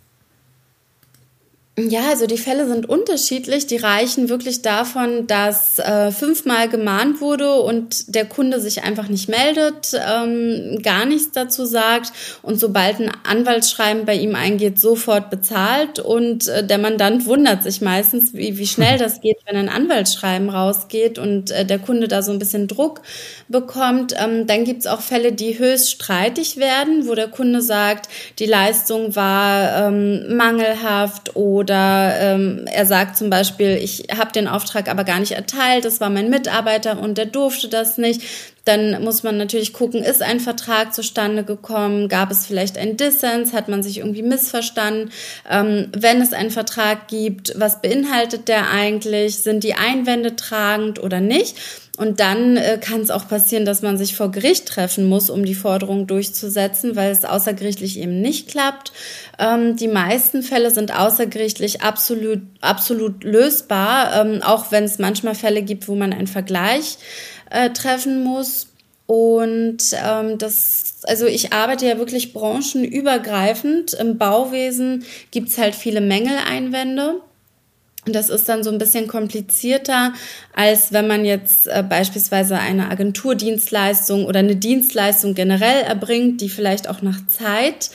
Ja, also die Fälle sind unterschiedlich. Die reichen wirklich davon, dass äh, fünfmal gemahnt wurde und der Kunde sich einfach nicht meldet, ähm, gar nichts dazu sagt und sobald ein Anwaltsschreiben bei ihm eingeht, sofort bezahlt und äh, der Mandant wundert sich meistens, wie, wie schnell das geht, wenn ein Anwaltsschreiben rausgeht und äh, der Kunde da so ein bisschen Druck bekommt. Ähm, dann gibt's auch Fälle, die höchst streitig werden, wo der Kunde sagt, die Leistung war ähm, mangelhaft oder oder ähm, er sagt zum Beispiel, ich habe den Auftrag aber gar nicht erteilt, das war mein Mitarbeiter und der durfte das nicht. Dann muss man natürlich gucken, ist ein Vertrag zustande gekommen? Gab es vielleicht einen Dissens? Hat man sich irgendwie missverstanden? Ähm, wenn es einen Vertrag gibt, was beinhaltet der eigentlich? Sind die Einwände tragend oder nicht? Und dann äh, kann es auch passieren, dass man sich vor Gericht treffen muss, um die Forderung durchzusetzen, weil es außergerichtlich eben nicht klappt. Ähm, die meisten Fälle sind außergerichtlich absolut, absolut lösbar, ähm, auch wenn es manchmal Fälle gibt, wo man einen Vergleich äh, treffen muss. Und ähm, das, also ich arbeite ja wirklich branchenübergreifend. Im Bauwesen gibt's halt viele Mängeleinwände. Das ist dann so ein bisschen komplizierter, als wenn man jetzt äh, beispielsweise eine Agenturdienstleistung oder eine Dienstleistung generell erbringt, die vielleicht auch nach Zeit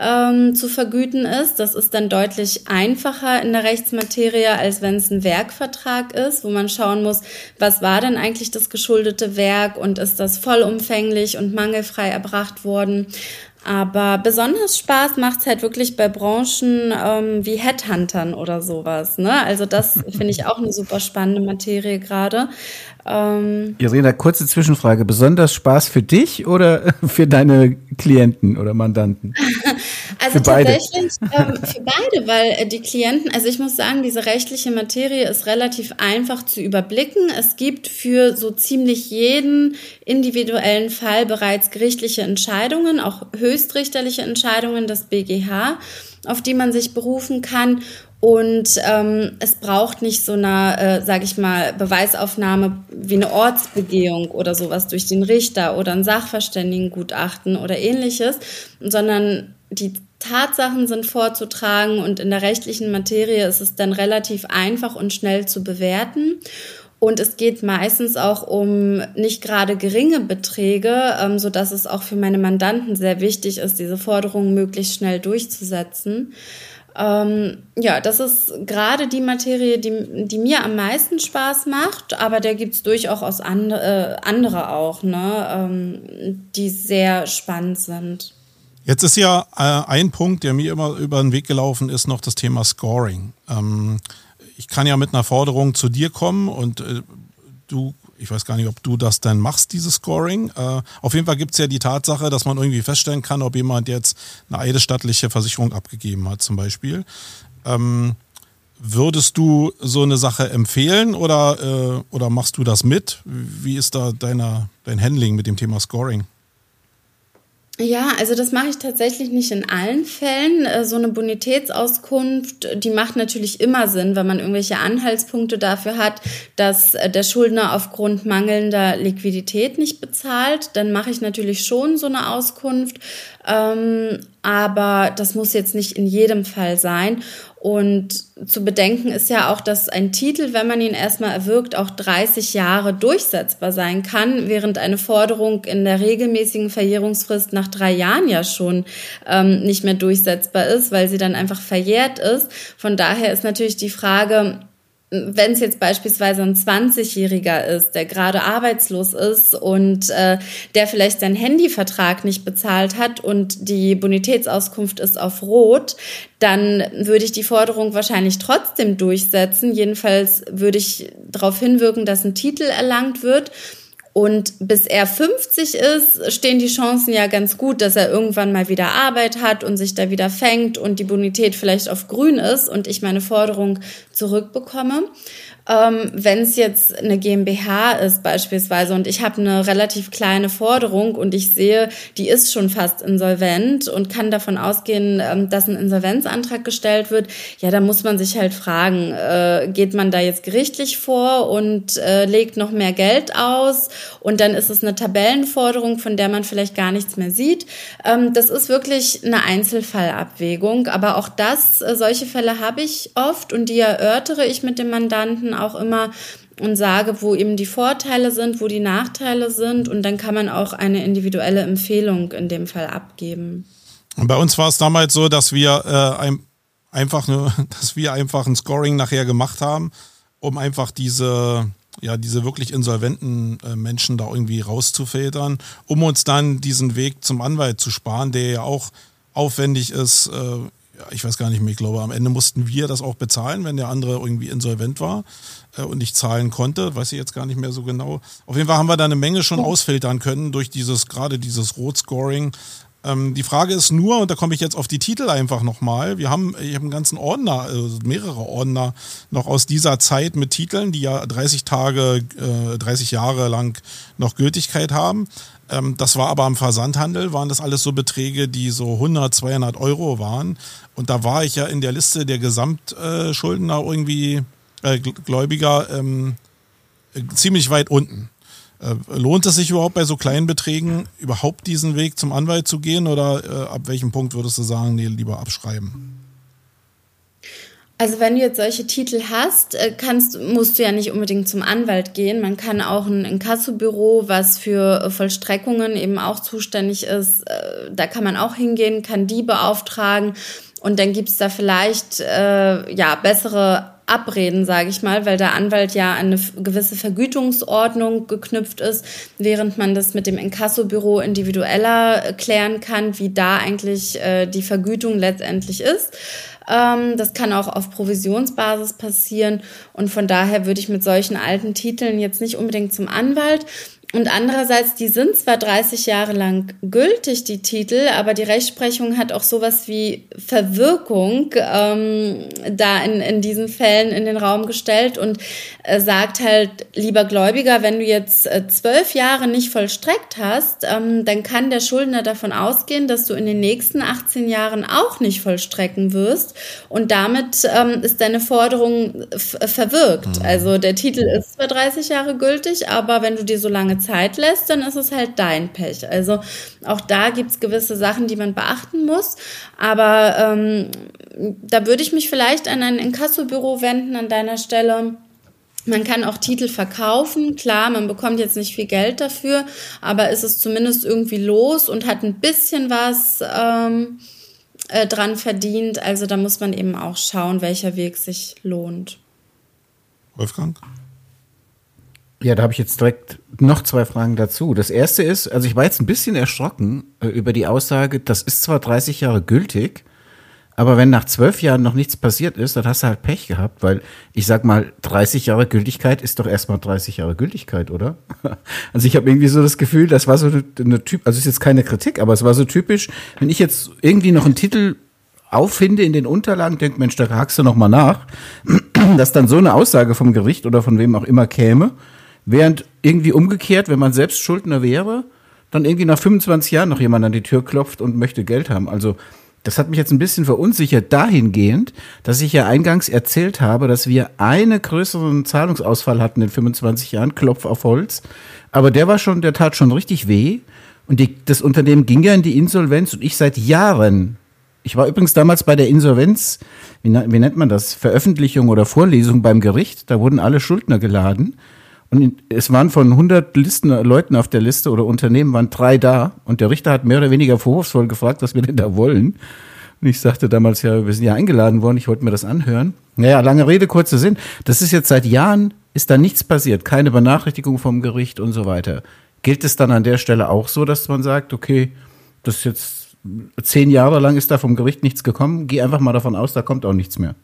ähm, zu vergüten ist. Das ist dann deutlich einfacher in der Rechtsmaterie, als wenn es ein Werkvertrag ist, wo man schauen muss, was war denn eigentlich das geschuldete Werk und ist das vollumfänglich und mangelfrei erbracht worden. Aber besonders Spaß macht's halt wirklich bei Branchen ähm, wie Headhuntern oder sowas. Ne? Also das finde ich auch eine super spannende Materie gerade. Ähm, Irina, kurze Zwischenfrage. Besonders Spaß für dich oder für deine Klienten oder Mandanten? also für tatsächlich ähm, für beide, weil äh, die Klienten, also ich muss sagen, diese rechtliche Materie ist relativ einfach zu überblicken. Es gibt für so ziemlich jeden individuellen Fall bereits gerichtliche Entscheidungen, auch höchstrichterliche Entscheidungen des BGH, auf die man sich berufen kann. Und ähm, es braucht nicht so eine, äh, sage ich mal, Beweisaufnahme wie eine Ortsbegehung oder sowas durch den Richter oder ein Sachverständigengutachten oder ähnliches, sondern die Tatsachen sind vorzutragen und in der rechtlichen Materie ist es dann relativ einfach und schnell zu bewerten. Und es geht meistens auch um nicht gerade geringe Beträge, ähm, so dass es auch für meine Mandanten sehr wichtig ist, diese Forderungen möglichst schnell durchzusetzen. Ähm, ja, das ist gerade die Materie, die, die mir am meisten Spaß macht, aber da gibt's durchaus andere, äh, andere auch, ne, ähm, die sehr spannend sind. Jetzt ist ja äh, ein Punkt, der mir immer über den Weg gelaufen ist, noch das Thema Scoring. Ähm, ich kann ja mit einer Forderung zu dir kommen und äh, du ich weiß gar nicht, ob du das denn machst, dieses Scoring. Äh, auf jeden Fall gibt es ja die Tatsache, dass man irgendwie feststellen kann, ob jemand jetzt eine eidesstattliche Versicherung abgegeben hat, zum Beispiel. Ähm, würdest du so eine Sache empfehlen oder, äh, oder machst du das mit? Wie ist da deine, dein Handling mit dem Thema Scoring? Ja, also das mache ich tatsächlich nicht in allen Fällen. Äh, so eine Bonitätsauskunft, die macht natürlich immer Sinn, wenn man irgendwelche Anhaltspunkte dafür hat, dass äh, der Schuldner aufgrund mangelnder Liquidität nicht bezahlt. Dann mache ich natürlich schon so eine Auskunft. Ähm, aber das muss jetzt nicht in jedem Fall sein. Und zu bedenken ist ja auch, dass ein Titel, wenn man ihn erstmal erwirkt, auch 30 Jahre durchsetzbar sein kann, während eine Forderung in der regelmäßigen Verjährungsfrist nach drei Jahren ja schon ähm, nicht mehr durchsetzbar ist, weil sie dann einfach verjährt ist. Von daher ist natürlich die Frage, wenn es jetzt beispielsweise ein 20-Jähriger ist, der gerade arbeitslos ist und äh, der vielleicht seinen Handyvertrag nicht bezahlt hat und die Bonitätsauskunft ist auf Rot, dann würde ich die Forderung wahrscheinlich trotzdem durchsetzen. Jedenfalls würde ich darauf hinwirken, dass ein Titel erlangt wird. Und bis er 50 ist, stehen die Chancen ja ganz gut, dass er irgendwann mal wieder Arbeit hat und sich da wieder fängt und die Bonität vielleicht auf grün ist und ich meine Forderung zurückbekomme. Ähm, Wenn es jetzt eine GmbH ist beispielsweise und ich habe eine relativ kleine Forderung und ich sehe, die ist schon fast insolvent und kann davon ausgehen, ähm, dass ein Insolvenzantrag gestellt wird, ja, da muss man sich halt fragen, äh, geht man da jetzt gerichtlich vor und äh, legt noch mehr Geld aus und dann ist es eine Tabellenforderung, von der man vielleicht gar nichts mehr sieht. Ähm, das ist wirklich eine Einzelfallabwägung, aber auch das, äh, solche Fälle habe ich oft und die erörtere ich mit dem Mandanten auch immer und sage, wo eben die Vorteile sind, wo die Nachteile sind und dann kann man auch eine individuelle Empfehlung in dem Fall abgeben. Und bei uns war es damals so, dass wir äh, ein, einfach eine, dass wir einfach ein Scoring nachher gemacht haben, um einfach diese ja diese wirklich insolventen äh, Menschen da irgendwie rauszufiltern, um uns dann diesen Weg zum Anwalt zu sparen, der ja auch aufwendig ist. Äh, ja, ich weiß gar nicht mehr, ich glaube, am Ende mussten wir das auch bezahlen, wenn der andere irgendwie insolvent war äh, und nicht zahlen konnte. Weiß ich jetzt gar nicht mehr so genau. Auf jeden Fall haben wir da eine Menge schon ausfiltern können durch dieses, gerade dieses Rotscoring. Ähm, die Frage ist nur, und da komme ich jetzt auf die Titel einfach nochmal, wir haben, ich habe einen ganzen Ordner, also mehrere Ordner noch aus dieser Zeit mit Titeln, die ja 30 Tage, äh, 30 Jahre lang noch Gültigkeit haben. Ähm, das war aber am Versandhandel, waren das alles so Beträge, die so 100, 200 Euro waren. Und da war ich ja in der Liste der Gesamtschuldner irgendwie, äh, Gläubiger, ähm, ziemlich weit unten. Äh, lohnt es sich überhaupt bei so kleinen Beträgen überhaupt diesen Weg zum Anwalt zu gehen oder äh, ab welchem Punkt würdest du sagen, nee, lieber abschreiben? Also wenn du jetzt solche Titel hast, äh, kannst, musst du ja nicht unbedingt zum Anwalt gehen. Man kann auch ein Inkassobüro, was für Vollstreckungen eben auch zuständig ist, da kann man auch hingehen, kann die beauftragen und dann gibt's da vielleicht äh, ja bessere Abreden, sage ich mal, weil der Anwalt ja an eine gewisse Vergütungsordnung geknüpft ist, während man das mit dem Inkassobüro individueller klären kann, wie da eigentlich äh, die Vergütung letztendlich ist. Ähm, das kann auch auf Provisionsbasis passieren. Und von daher würde ich mit solchen alten Titeln jetzt nicht unbedingt zum Anwalt. Und andererseits, die sind zwar 30 Jahre lang gültig, die Titel, aber die Rechtsprechung hat auch sowas wie Verwirkung ähm, da in, in diesen Fällen in den Raum gestellt und äh, sagt halt, lieber Gläubiger, wenn du jetzt äh, zwölf Jahre nicht vollstreckt hast, ähm, dann kann der Schuldner davon ausgehen, dass du in den nächsten 18 Jahren auch nicht vollstrecken wirst und damit ähm, ist deine Forderung verwirkt. Mhm. Also der Titel ist zwar 30 Jahre gültig, aber wenn du dir so lange Zeit lässt, dann ist es halt dein Pech. Also auch da gibt's gewisse Sachen, die man beachten muss. Aber ähm, da würde ich mich vielleicht an ein Inkassobüro wenden an deiner Stelle. Man kann auch Titel verkaufen, klar, man bekommt jetzt nicht viel Geld dafür, aber ist es zumindest irgendwie los und hat ein bisschen was ähm, äh, dran verdient. Also da muss man eben auch schauen, welcher Weg sich lohnt. Wolfgang? Ja, da habe ich jetzt direkt noch zwei Fragen dazu. Das erste ist, also ich war jetzt ein bisschen erschrocken äh, über die Aussage, das ist zwar 30 Jahre gültig, aber wenn nach zwölf Jahren noch nichts passiert ist, dann hast du halt Pech gehabt, weil ich sag mal, 30 Jahre Gültigkeit ist doch erstmal 30 Jahre Gültigkeit, oder? Also ich habe irgendwie so das Gefühl, das war so eine, Typ, also ist jetzt keine Kritik, aber es war so typisch, wenn ich jetzt irgendwie noch einen Titel auffinde in den Unterlagen, denk, Mensch, da hakst du noch mal nach, dass dann so eine Aussage vom Gericht oder von wem auch immer käme Während irgendwie umgekehrt, wenn man selbst Schuldner wäre, dann irgendwie nach 25 Jahren noch jemand an die Tür klopft und möchte Geld haben. Also das hat mich jetzt ein bisschen verunsichert dahingehend, dass ich ja eingangs erzählt habe, dass wir einen größeren Zahlungsausfall hatten in 25 Jahren, Klopf auf Holz. Aber der war schon, der tat schon richtig weh. Und die, das Unternehmen ging ja in die Insolvenz und ich seit Jahren. Ich war übrigens damals bei der Insolvenz, wie, wie nennt man das, Veröffentlichung oder Vorlesung beim Gericht. Da wurden alle Schuldner geladen. Und es waren von 100 Listen, Leuten auf der Liste oder Unternehmen waren drei da. Und der Richter hat mehr oder weniger vorwurfsvoll gefragt, was wir denn da wollen. Und ich sagte damals, ja, wir sind ja eingeladen worden, ich wollte mir das anhören. Naja, lange Rede, kurzer Sinn. Das ist jetzt seit Jahren, ist da nichts passiert. Keine Benachrichtigung vom Gericht und so weiter. Gilt es dann an der Stelle auch so, dass man sagt, okay, das ist jetzt zehn Jahre lang ist da vom Gericht nichts gekommen, geh einfach mal davon aus, da kommt auch nichts mehr.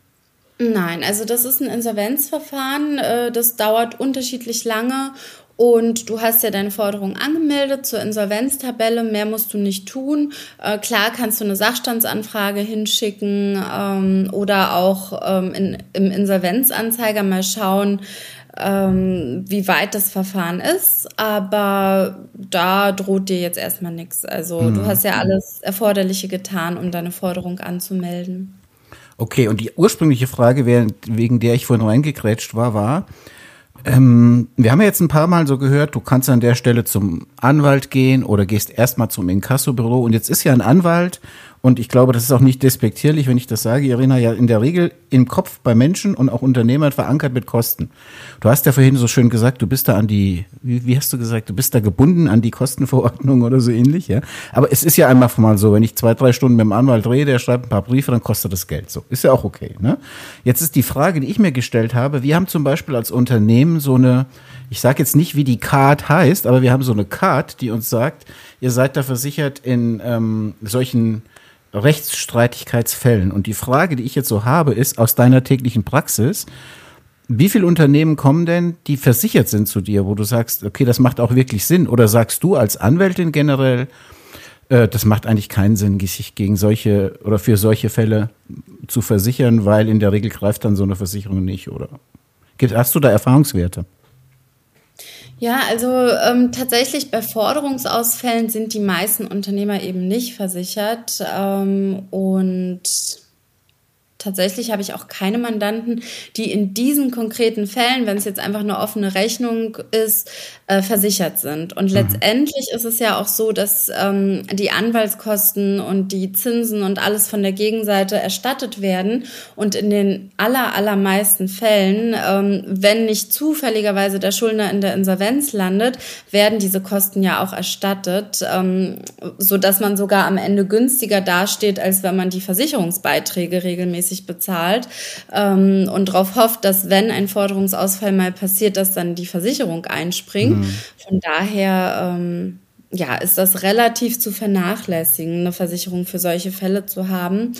Nein, also das ist ein Insolvenzverfahren, äh, das dauert unterschiedlich lange und du hast ja deine Forderung angemeldet zur Insolvenztabelle, mehr musst du nicht tun. Äh, klar kannst du eine Sachstandsanfrage hinschicken ähm, oder auch ähm, in, im Insolvenzanzeiger mal schauen, ähm, wie weit das Verfahren ist, aber da droht dir jetzt erstmal nichts. Also mhm. du hast ja alles Erforderliche getan, um deine Forderung anzumelden. Okay, und die ursprüngliche Frage, wegen der ich vorhin reingekrätscht war, war, ähm, wir haben ja jetzt ein paar Mal so gehört, du kannst an der Stelle zum Anwalt gehen oder gehst erstmal zum Inkassobüro und jetzt ist ja ein Anwalt und ich glaube, das ist auch nicht despektierlich, wenn ich das sage, Irina, ja in der Regel im Kopf bei Menschen und auch Unternehmern verankert mit Kosten. Du hast ja vorhin so schön gesagt, du bist da an die, wie, wie hast du gesagt, du bist da gebunden an die Kostenverordnung oder so ähnlich, ja. Aber es ist ja einmal mal so, wenn ich zwei, drei Stunden mit dem Anwalt rede, der schreibt ein paar Briefe, dann kostet das Geld. So, ist ja auch okay, ne? Jetzt ist die Frage, die ich mir gestellt habe, wir haben zum Beispiel als Unternehmen so eine, ich sage jetzt nicht, wie die Card heißt, aber wir haben so eine Card, die uns sagt, ihr seid da versichert in ähm, solchen Rechtsstreitigkeitsfällen. Und die Frage, die ich jetzt so habe, ist aus deiner täglichen Praxis, wie viele Unternehmen kommen denn, die versichert sind zu dir, wo du sagst, okay, das macht auch wirklich Sinn? Oder sagst du als Anwältin generell, äh, das macht eigentlich keinen Sinn, sich gegen solche oder für solche Fälle zu versichern, weil in der Regel greift dann so eine Versicherung nicht, oder? Hast du da Erfahrungswerte? Ja, also ähm, tatsächlich bei Forderungsausfällen sind die meisten Unternehmer eben nicht versichert ähm, und tatsächlich habe ich auch keine Mandanten, die in diesen konkreten Fällen, wenn es jetzt einfach eine offene Rechnung ist, äh, versichert sind. Und mhm. letztendlich ist es ja auch so, dass ähm, die Anwaltskosten und die Zinsen und alles von der Gegenseite erstattet werden. Und in den aller, allermeisten Fällen, ähm, wenn nicht zufälligerweise der Schuldner in der Insolvenz landet, werden diese Kosten ja auch erstattet, ähm, so dass man sogar am Ende günstiger dasteht, als wenn man die Versicherungsbeiträge regelmäßig bezahlt ähm, und darauf hofft, dass wenn ein Forderungsausfall mal passiert, dass dann die Versicherung einspringt. Mhm. Von daher ähm, ja, ist das relativ zu vernachlässigen, eine Versicherung für solche Fälle zu haben,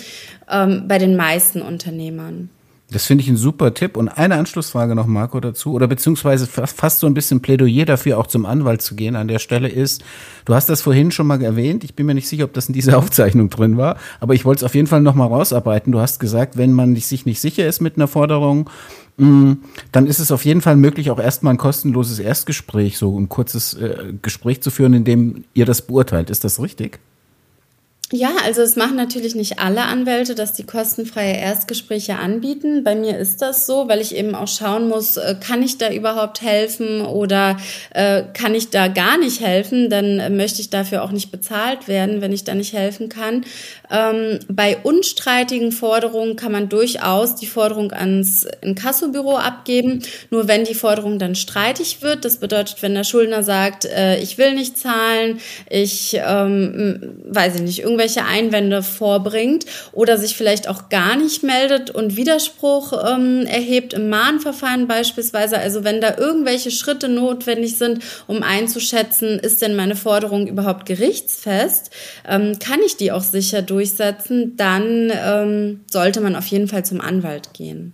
ähm, bei den meisten Unternehmern. Das finde ich ein super Tipp. Und eine Anschlussfrage noch, Marco, dazu, oder beziehungsweise fast so ein bisschen Plädoyer dafür, auch zum Anwalt zu gehen an der Stelle ist, du hast das vorhin schon mal erwähnt, ich bin mir nicht sicher, ob das in dieser Aufzeichnung drin war, aber ich wollte es auf jeden Fall noch mal rausarbeiten. Du hast gesagt, wenn man sich nicht sicher ist mit einer Forderung, mm, dann ist es auf jeden Fall möglich, auch erstmal ein kostenloses Erstgespräch, so ein kurzes äh, Gespräch zu führen, in dem ihr das beurteilt. Ist das richtig? Ja, also es machen natürlich nicht alle Anwälte, dass die kostenfreie Erstgespräche anbieten. Bei mir ist das so, weil ich eben auch schauen muss, äh, kann ich da überhaupt helfen oder äh, kann ich da gar nicht helfen, dann äh, möchte ich dafür auch nicht bezahlt werden, wenn ich da nicht helfen kann. Ähm, bei unstreitigen Forderungen kann man durchaus die Forderung ans Inkassobüro abgeben. Nur wenn die Forderung dann streitig wird, das bedeutet, wenn der Schuldner sagt, äh, ich will nicht zahlen, ich ähm, weiß ich nicht, irgendwelche Einwände vorbringt oder sich vielleicht auch gar nicht meldet und Widerspruch ähm, erhebt im Mahnverfahren beispielsweise. Also wenn da irgendwelche Schritte notwendig sind, um einzuschätzen, ist denn meine Forderung überhaupt gerichtsfest, ähm, kann ich die auch sicher durchsetzen, dann ähm, sollte man auf jeden Fall zum Anwalt gehen.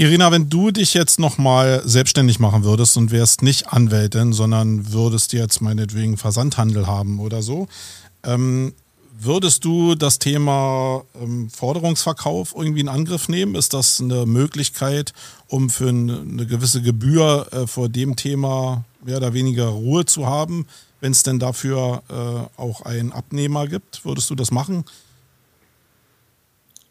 Irina, wenn du dich jetzt nochmal selbstständig machen würdest und wärst nicht Anwältin, sondern würdest jetzt meinetwegen Versandhandel haben oder so, ähm, würdest du das Thema ähm, Forderungsverkauf irgendwie in Angriff nehmen? Ist das eine Möglichkeit, um für eine, gewisse Gebühr äh, vor dem Thema mehr oder weniger Ruhe zu haben, wenn es denn dafür äh, auch einen Abnehmer gibt? Würdest du das machen?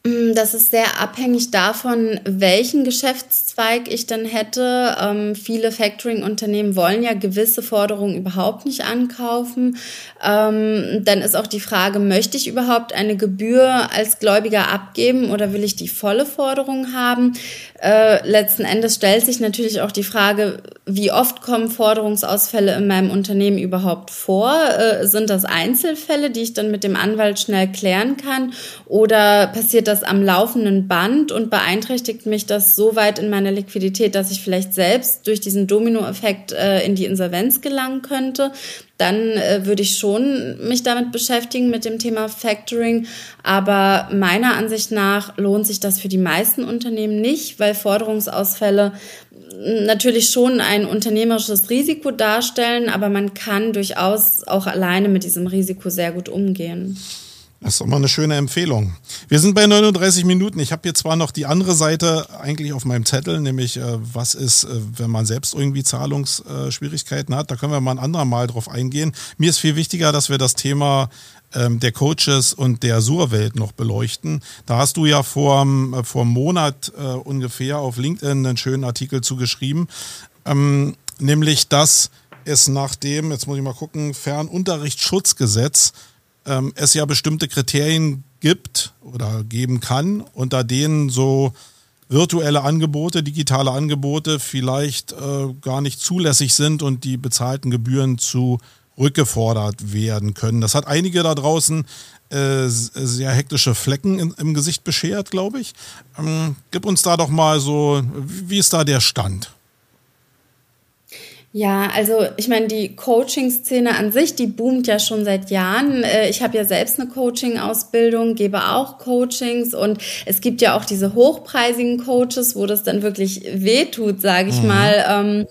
Mm, das ist sehr abhängig davon, welchen Geschäftszweig ich dann hätte. Ähm, viele Factoring-Unternehmen wollen ja gewisse Forderungen überhaupt nicht ankaufen. Ähm, dann ist auch die Frage, möchte ich überhaupt eine Gebühr als Gläubiger abgeben oder will ich die volle Forderung haben? Äh, letzten Endes stellt sich natürlich auch die Frage, wie oft kommen Forderungsausfälle in meinem Unternehmen überhaupt vor? Äh, sind das Einzelfälle, die ich dann mit dem Anwalt schnell klären kann? Oder passiert das am laufenden Band und beeinträchtigt mich das so weit in meiner Liquidität, dass ich vielleicht selbst durch diesen Dominoeffekt äh, in die Insolvenz gelangen könnte, dann äh, würde ich schon mich damit beschäftigen mit dem Thema Factoring. Aber meiner Ansicht nach lohnt sich das für die meisten Unternehmen nicht, weil Forderungsausfälle natürlich schon ein unternehmerisches Risiko darstellen, aber man kann durchaus auch alleine mit diesem Risiko sehr gut umgehen. Das ist mal eine schöne Empfehlung. Wir sind bei 39 Minuten. Ich habe hier zwar noch die andere Seite eigentlich auf meinem Zettel, nämlich äh, was ist, äh, wenn man selbst irgendwie Zahlungsschwierigkeiten hat. Da können wir mal ein andermal drauf eingehen. Mir ist viel wichtiger, dass wir das Thema ähm, der Coaches und der Surwelt noch beleuchten. Da hast du ja vor, äh, vor einem Monat äh, ungefähr auf LinkedIn einen schönen Artikel zugeschrieben, ähm, nämlich dass es nach dem, jetzt muss ich mal gucken, Fernunterrichtsschutzgesetz ähm, es ja bestimmte Kriterien gibt oder geben kann, unter denen so virtuelle Angebote, digitale Angebote vielleicht äh, gar nicht zulässig sind und die bezahlten Gebühren zu rückgefordert werden können. Das hat einige da draußen äh, sehr hektische Flecken in, im Gesicht beschert, glaube ich. Ähm, gib uns da doch mal so, wie ist da der Stand? Ja, also ich meine, die Coaching-Szene an sich, die boomt ja schon seit Jahren. Äh, ich habe ja selbst eine Coaching-Ausbildung, gebe auch Coachings und es gibt ja auch diese hochpreisigen Coaches, wo das dann wirklich wehtut, sage ich mhm. mal. Ähm,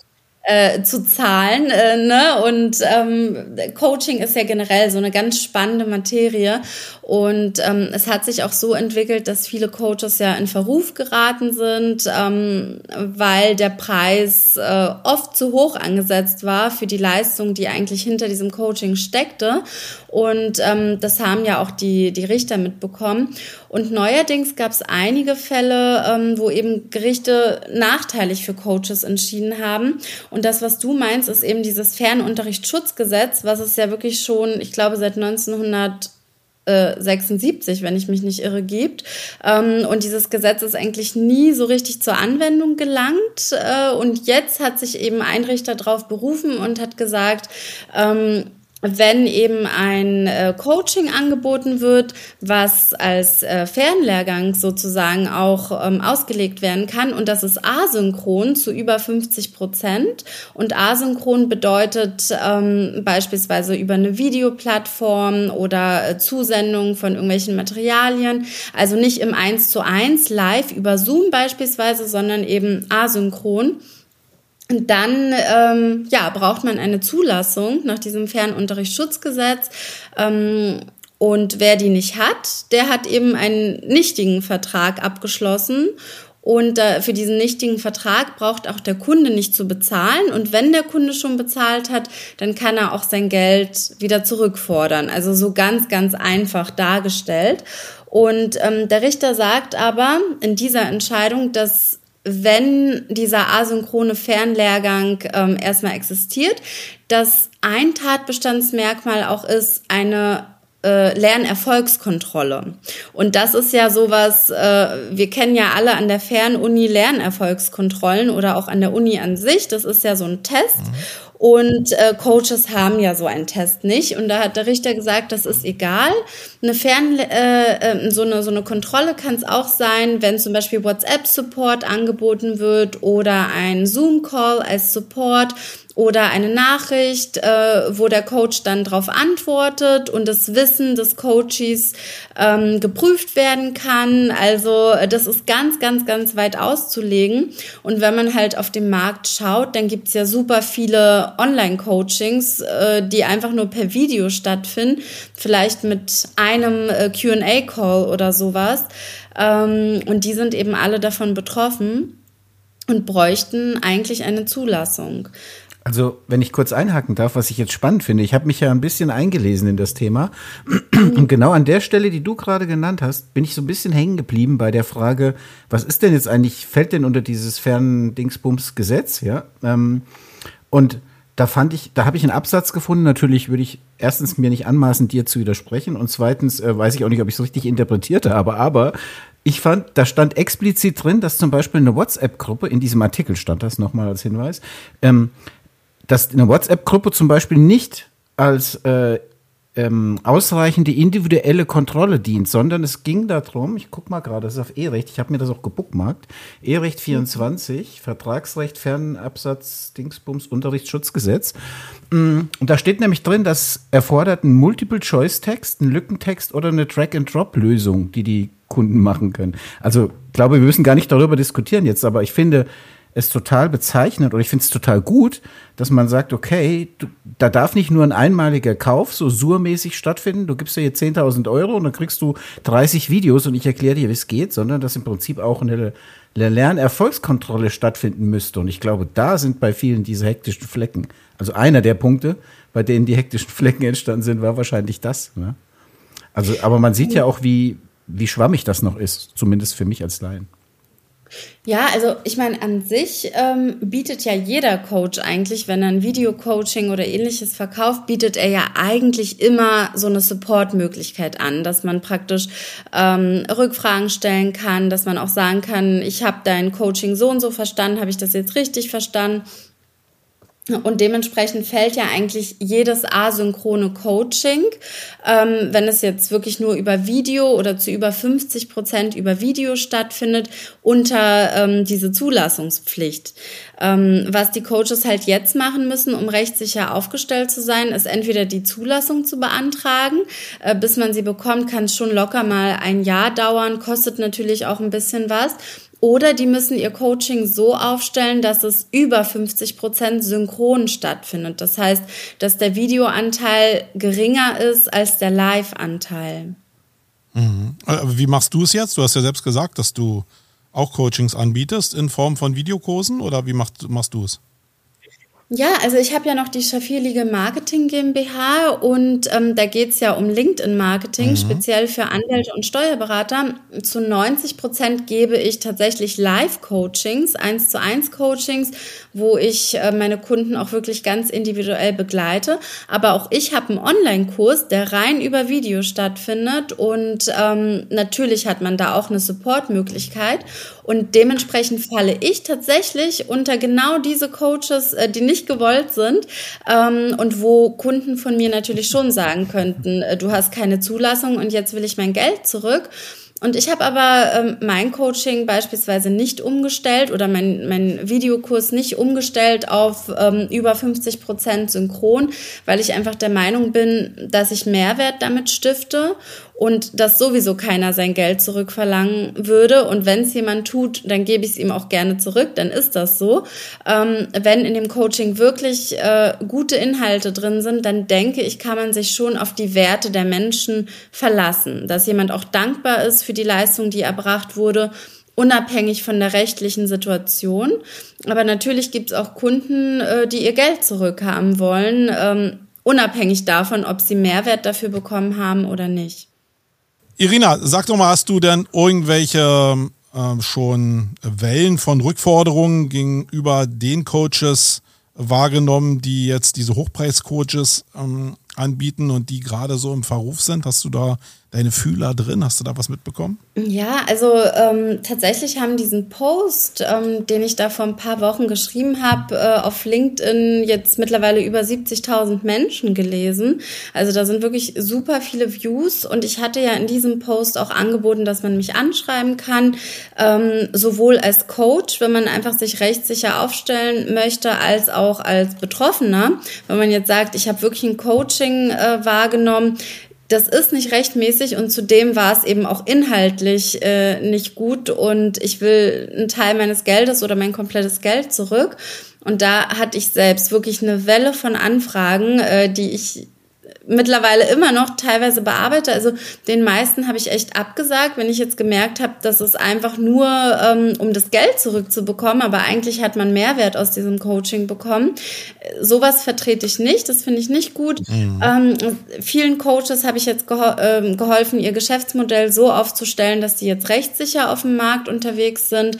äh, zu zahlen. Äh, ne? Und ähm, Coaching ist ja generell so eine ganz spannende Materie. Und ähm, es hat sich auch so entwickelt, dass viele Coaches ja in Verruf geraten sind, ähm, weil der Preis äh, oft zu hoch angesetzt war für die Leistung, die eigentlich hinter diesem Coaching steckte. Und ähm, das haben ja auch die, die Richter mitbekommen. Und neuerdings gab es einige Fälle, ähm, wo eben Gerichte nachteilig für Coaches entschieden haben. Und das, was du meinst, ist eben dieses Fernunterrichtsschutzgesetz, was es ja wirklich schon, ich glaube, seit 1900 76, wenn ich mich nicht irre, gibt. Ähm, und dieses Gesetz ist eigentlich nie so richtig zur Anwendung gelangt. Äh, und jetzt hat sich eben ein Richter darauf berufen und hat gesagt, ähm, wenn eben ein äh, Coaching angeboten wird, was als äh, Fernlehrgang sozusagen auch ähm, ausgelegt werden kann und das ist asynchron zu über 50 Prozent. Und asynchron bedeutet ähm, beispielsweise über eine Videoplattform oder äh, Zusendung von irgendwelchen Materialien, also nicht im 1 zu 1 live über Zoom beispielsweise, sondern eben asynchron dann ähm, ja, braucht man eine Zulassung nach diesem Fernunterrichtsschutzgesetz. Ähm, und wer die nicht hat, der hat eben einen nichtigen Vertrag abgeschlossen. Und äh, für diesen nichtigen Vertrag braucht auch der Kunde nicht zu bezahlen. Und wenn der Kunde schon bezahlt hat, dann kann er auch sein Geld wieder zurückfordern. Also so ganz, ganz einfach dargestellt. Und ähm, der Richter sagt aber in dieser Entscheidung, dass wenn dieser asynchrone Fernlehrgang ähm, erstmal existiert, dass ein Tatbestandsmerkmal auch ist, eine äh, Lernerfolgskontrolle. Und das ist ja sowas, äh, wir kennen ja alle an der Fernuni Lernerfolgskontrollen oder auch an der Uni an sich. Das ist ja so ein Test. Mhm. Und äh, Coaches haben ja so einen Test nicht. Und da hat der Richter gesagt, das ist egal. Eine Fern, äh, äh, so eine so eine Kontrolle kann es auch sein, wenn zum Beispiel WhatsApp-Support angeboten wird oder ein Zoom-Call als Support oder eine Nachricht, äh, wo der Coach dann darauf antwortet und das Wissen des Coaches ähm, geprüft werden kann. Also das ist ganz, ganz, ganz weit auszulegen. Und wenn man halt auf den Markt schaut, dann gibt's ja super viele Online-Coachings, äh, die einfach nur per Video stattfinden, vielleicht mit einem äh, QA-Call oder sowas. Ähm, und die sind eben alle davon betroffen und bräuchten eigentlich eine Zulassung. Also, wenn ich kurz einhaken darf, was ich jetzt spannend finde, ich habe mich ja ein bisschen eingelesen in das Thema. Und genau an der Stelle, die du gerade genannt hast, bin ich so ein bisschen hängen geblieben bei der Frage, was ist denn jetzt eigentlich, fällt denn unter dieses Ferndingsbums-Gesetz, ja? Ähm, und da fand ich, da habe ich einen Absatz gefunden. Natürlich würde ich erstens mir nicht anmaßen, dir zu widersprechen und zweitens äh, weiß ich auch nicht, ob ich es richtig interpretiert habe, aber ich fand, da stand explizit drin, dass zum Beispiel eine WhatsApp-Gruppe, in diesem Artikel stand das nochmal als Hinweis, ähm, dass eine WhatsApp-Gruppe zum Beispiel nicht als äh, ähm, ausreichende individuelle Kontrolle dient, sondern es ging darum, ich guck mal gerade, das ist auf E-Recht, ich habe mir das auch gebookmarkt, E-Recht 24, Vertragsrecht, Fernabsatz, Dingsbums, Unterrichtsschutzgesetz. Mm, und da steht nämlich drin, dass erfordert ein Multiple-Choice-Text, ein Lückentext oder eine Track-and-Drop-Lösung, die die Kunden machen können. Also, ich glaube, wir müssen gar nicht darüber diskutieren jetzt, aber ich finde, es total bezeichnet oder ich finde es total gut, dass man sagt, okay, du, da darf nicht nur ein einmaliger Kauf so surmäßig stattfinden, du gibst dir hier 10.000 Euro und dann kriegst du 30 Videos und ich erkläre dir, wie es geht, sondern dass im Prinzip auch eine Lernerfolgskontrolle stattfinden müsste. Und ich glaube, da sind bei vielen diese hektischen Flecken. Also einer der Punkte, bei denen die hektischen Flecken entstanden sind, war wahrscheinlich das. Ne? Also, aber man sieht ja auch, wie, wie schwammig das noch ist, zumindest für mich als Laien. Ja, also ich meine, an sich ähm, bietet ja jeder Coach eigentlich, wenn er ein Video-Coaching oder ähnliches verkauft, bietet er ja eigentlich immer so eine Support-Möglichkeit an, dass man praktisch ähm, Rückfragen stellen kann, dass man auch sagen kann, ich habe dein Coaching so und so verstanden, habe ich das jetzt richtig verstanden? Und dementsprechend fällt ja eigentlich jedes asynchrone Coaching, ähm, wenn es jetzt wirklich nur über Video oder zu über 50 Prozent über Video stattfindet, unter ähm, diese Zulassungspflicht. Ähm, was die Coaches halt jetzt machen müssen, um rechtssicher aufgestellt zu sein, ist entweder die Zulassung zu beantragen. Äh, bis man sie bekommt, kann es schon locker mal ein Jahr dauern, kostet natürlich auch ein bisschen was. Oder die müssen ihr Coaching so aufstellen, dass es über 50 Prozent synchron stattfindet. Das heißt, dass der Videoanteil geringer ist als der Live-Anteil. Mhm. Wie machst du es jetzt? Du hast ja selbst gesagt, dass du auch Coachings anbietest in Form von Videokursen oder wie machst, machst du es? Ja, also ich habe ja noch die Schafir Legal Marketing GmbH und ähm, da geht's ja um LinkedIn-Marketing, mhm. speziell für Anwälte und Steuerberater. Zu 90 Prozent gebe ich tatsächlich Live-Coachings, eins zu eins Coachings, wo ich äh, meine Kunden auch wirklich ganz individuell begleite. Aber auch ich habe einen Online-Kurs, der rein über Video stattfindet und ähm, natürlich hat man da auch eine Support-Möglichkeit. Und dementsprechend falle ich tatsächlich unter genau diese Coaches, äh, die nicht gewollt sind ähm, und wo Kunden von mir natürlich schon sagen könnten, äh, du hast keine Zulassung und jetzt will ich mein Geld zurück. Und ich habe aber ähm, mein Coaching beispielsweise nicht umgestellt oder mein, mein Videokurs nicht umgestellt auf ähm, über 50 Prozent synchron, weil ich einfach der Meinung bin, dass ich Mehrwert damit stifte und dass sowieso keiner sein Geld zurückverlangen würde. Und wenn es jemand tut, dann gebe ich es ihm auch gerne zurück, dann ist das so. Ähm, wenn in dem Coaching wirklich äh, gute Inhalte drin sind, dann denke ich, kann man sich schon auf die Werte der Menschen verlassen, dass jemand auch dankbar ist für die Leistung, die erbracht wurde unabhängig von der rechtlichen Situation. Aber natürlich gibt es auch Kunden, äh, die ihr Geld zurückhaben wollen, ähm, unabhängig davon, ob sie Mehrwert dafür bekommen haben oder nicht. Irina, sag doch mal, hast du denn irgendwelche äh, schon Wellen von Rückforderungen gegenüber den Coaches wahrgenommen, die jetzt diese Hochpreiscoaches ähm, anbieten und die gerade so im Verruf sind? Hast du da deine Fühler drin? Hast du da was mitbekommen? Ja, also ähm, tatsächlich haben diesen Post, ähm, den ich da vor ein paar Wochen geschrieben habe, äh, auf LinkedIn jetzt mittlerweile über 70.000 Menschen gelesen. Also da sind wirklich super viele Views und ich hatte ja in diesem Post auch angeboten, dass man mich anschreiben kann, ähm, sowohl als Coach, wenn man einfach sich rechtssicher aufstellen möchte, als auch als Betroffener. Wenn man jetzt sagt, ich habe wirklich ein Coaching äh, wahrgenommen, das ist nicht rechtmäßig und zudem war es eben auch inhaltlich äh, nicht gut und ich will einen Teil meines Geldes oder mein komplettes Geld zurück. Und da hatte ich selbst wirklich eine Welle von Anfragen, äh, die ich mittlerweile immer noch teilweise bearbeite. Also den meisten habe ich echt abgesagt, wenn ich jetzt gemerkt habe, dass es einfach nur ähm, um das Geld zurückzubekommen, aber eigentlich hat man Mehrwert aus diesem Coaching bekommen. Sowas vertrete ich nicht, das finde ich nicht gut. Mhm. Ähm, vielen Coaches habe ich jetzt geho äh, geholfen, ihr Geschäftsmodell so aufzustellen, dass sie jetzt rechtssicher auf dem Markt unterwegs sind.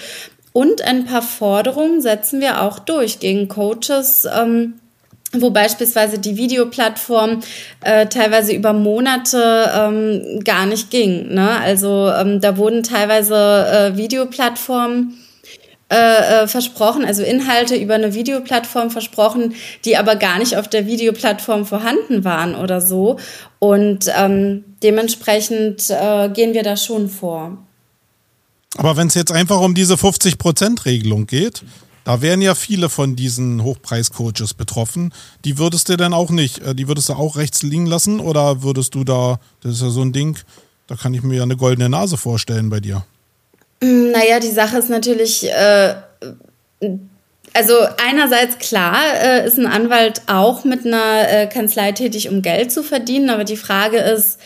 Und ein paar Forderungen setzen wir auch durch gegen Coaches. Ähm, wo beispielsweise die Videoplattform äh, teilweise über Monate ähm, gar nicht ging. Ne? Also ähm, da wurden teilweise äh, Videoplattformen äh, äh, versprochen, also Inhalte über eine Videoplattform versprochen, die aber gar nicht auf der Videoplattform vorhanden waren oder so. Und ähm, dementsprechend äh, gehen wir da schon vor. Aber wenn es jetzt einfach um diese 50%-Regelung geht, da wären ja viele von diesen Hochpreis-Coaches betroffen. Die würdest du denn auch nicht, äh, die würdest du auch rechts liegen lassen oder würdest du da, das ist ja so ein Ding, da kann ich mir ja eine goldene Nase vorstellen bei dir. Mm, naja, die Sache ist natürlich, äh, also einerseits klar äh, ist ein Anwalt auch mit einer äh, Kanzlei tätig, um Geld zu verdienen, aber die Frage ist,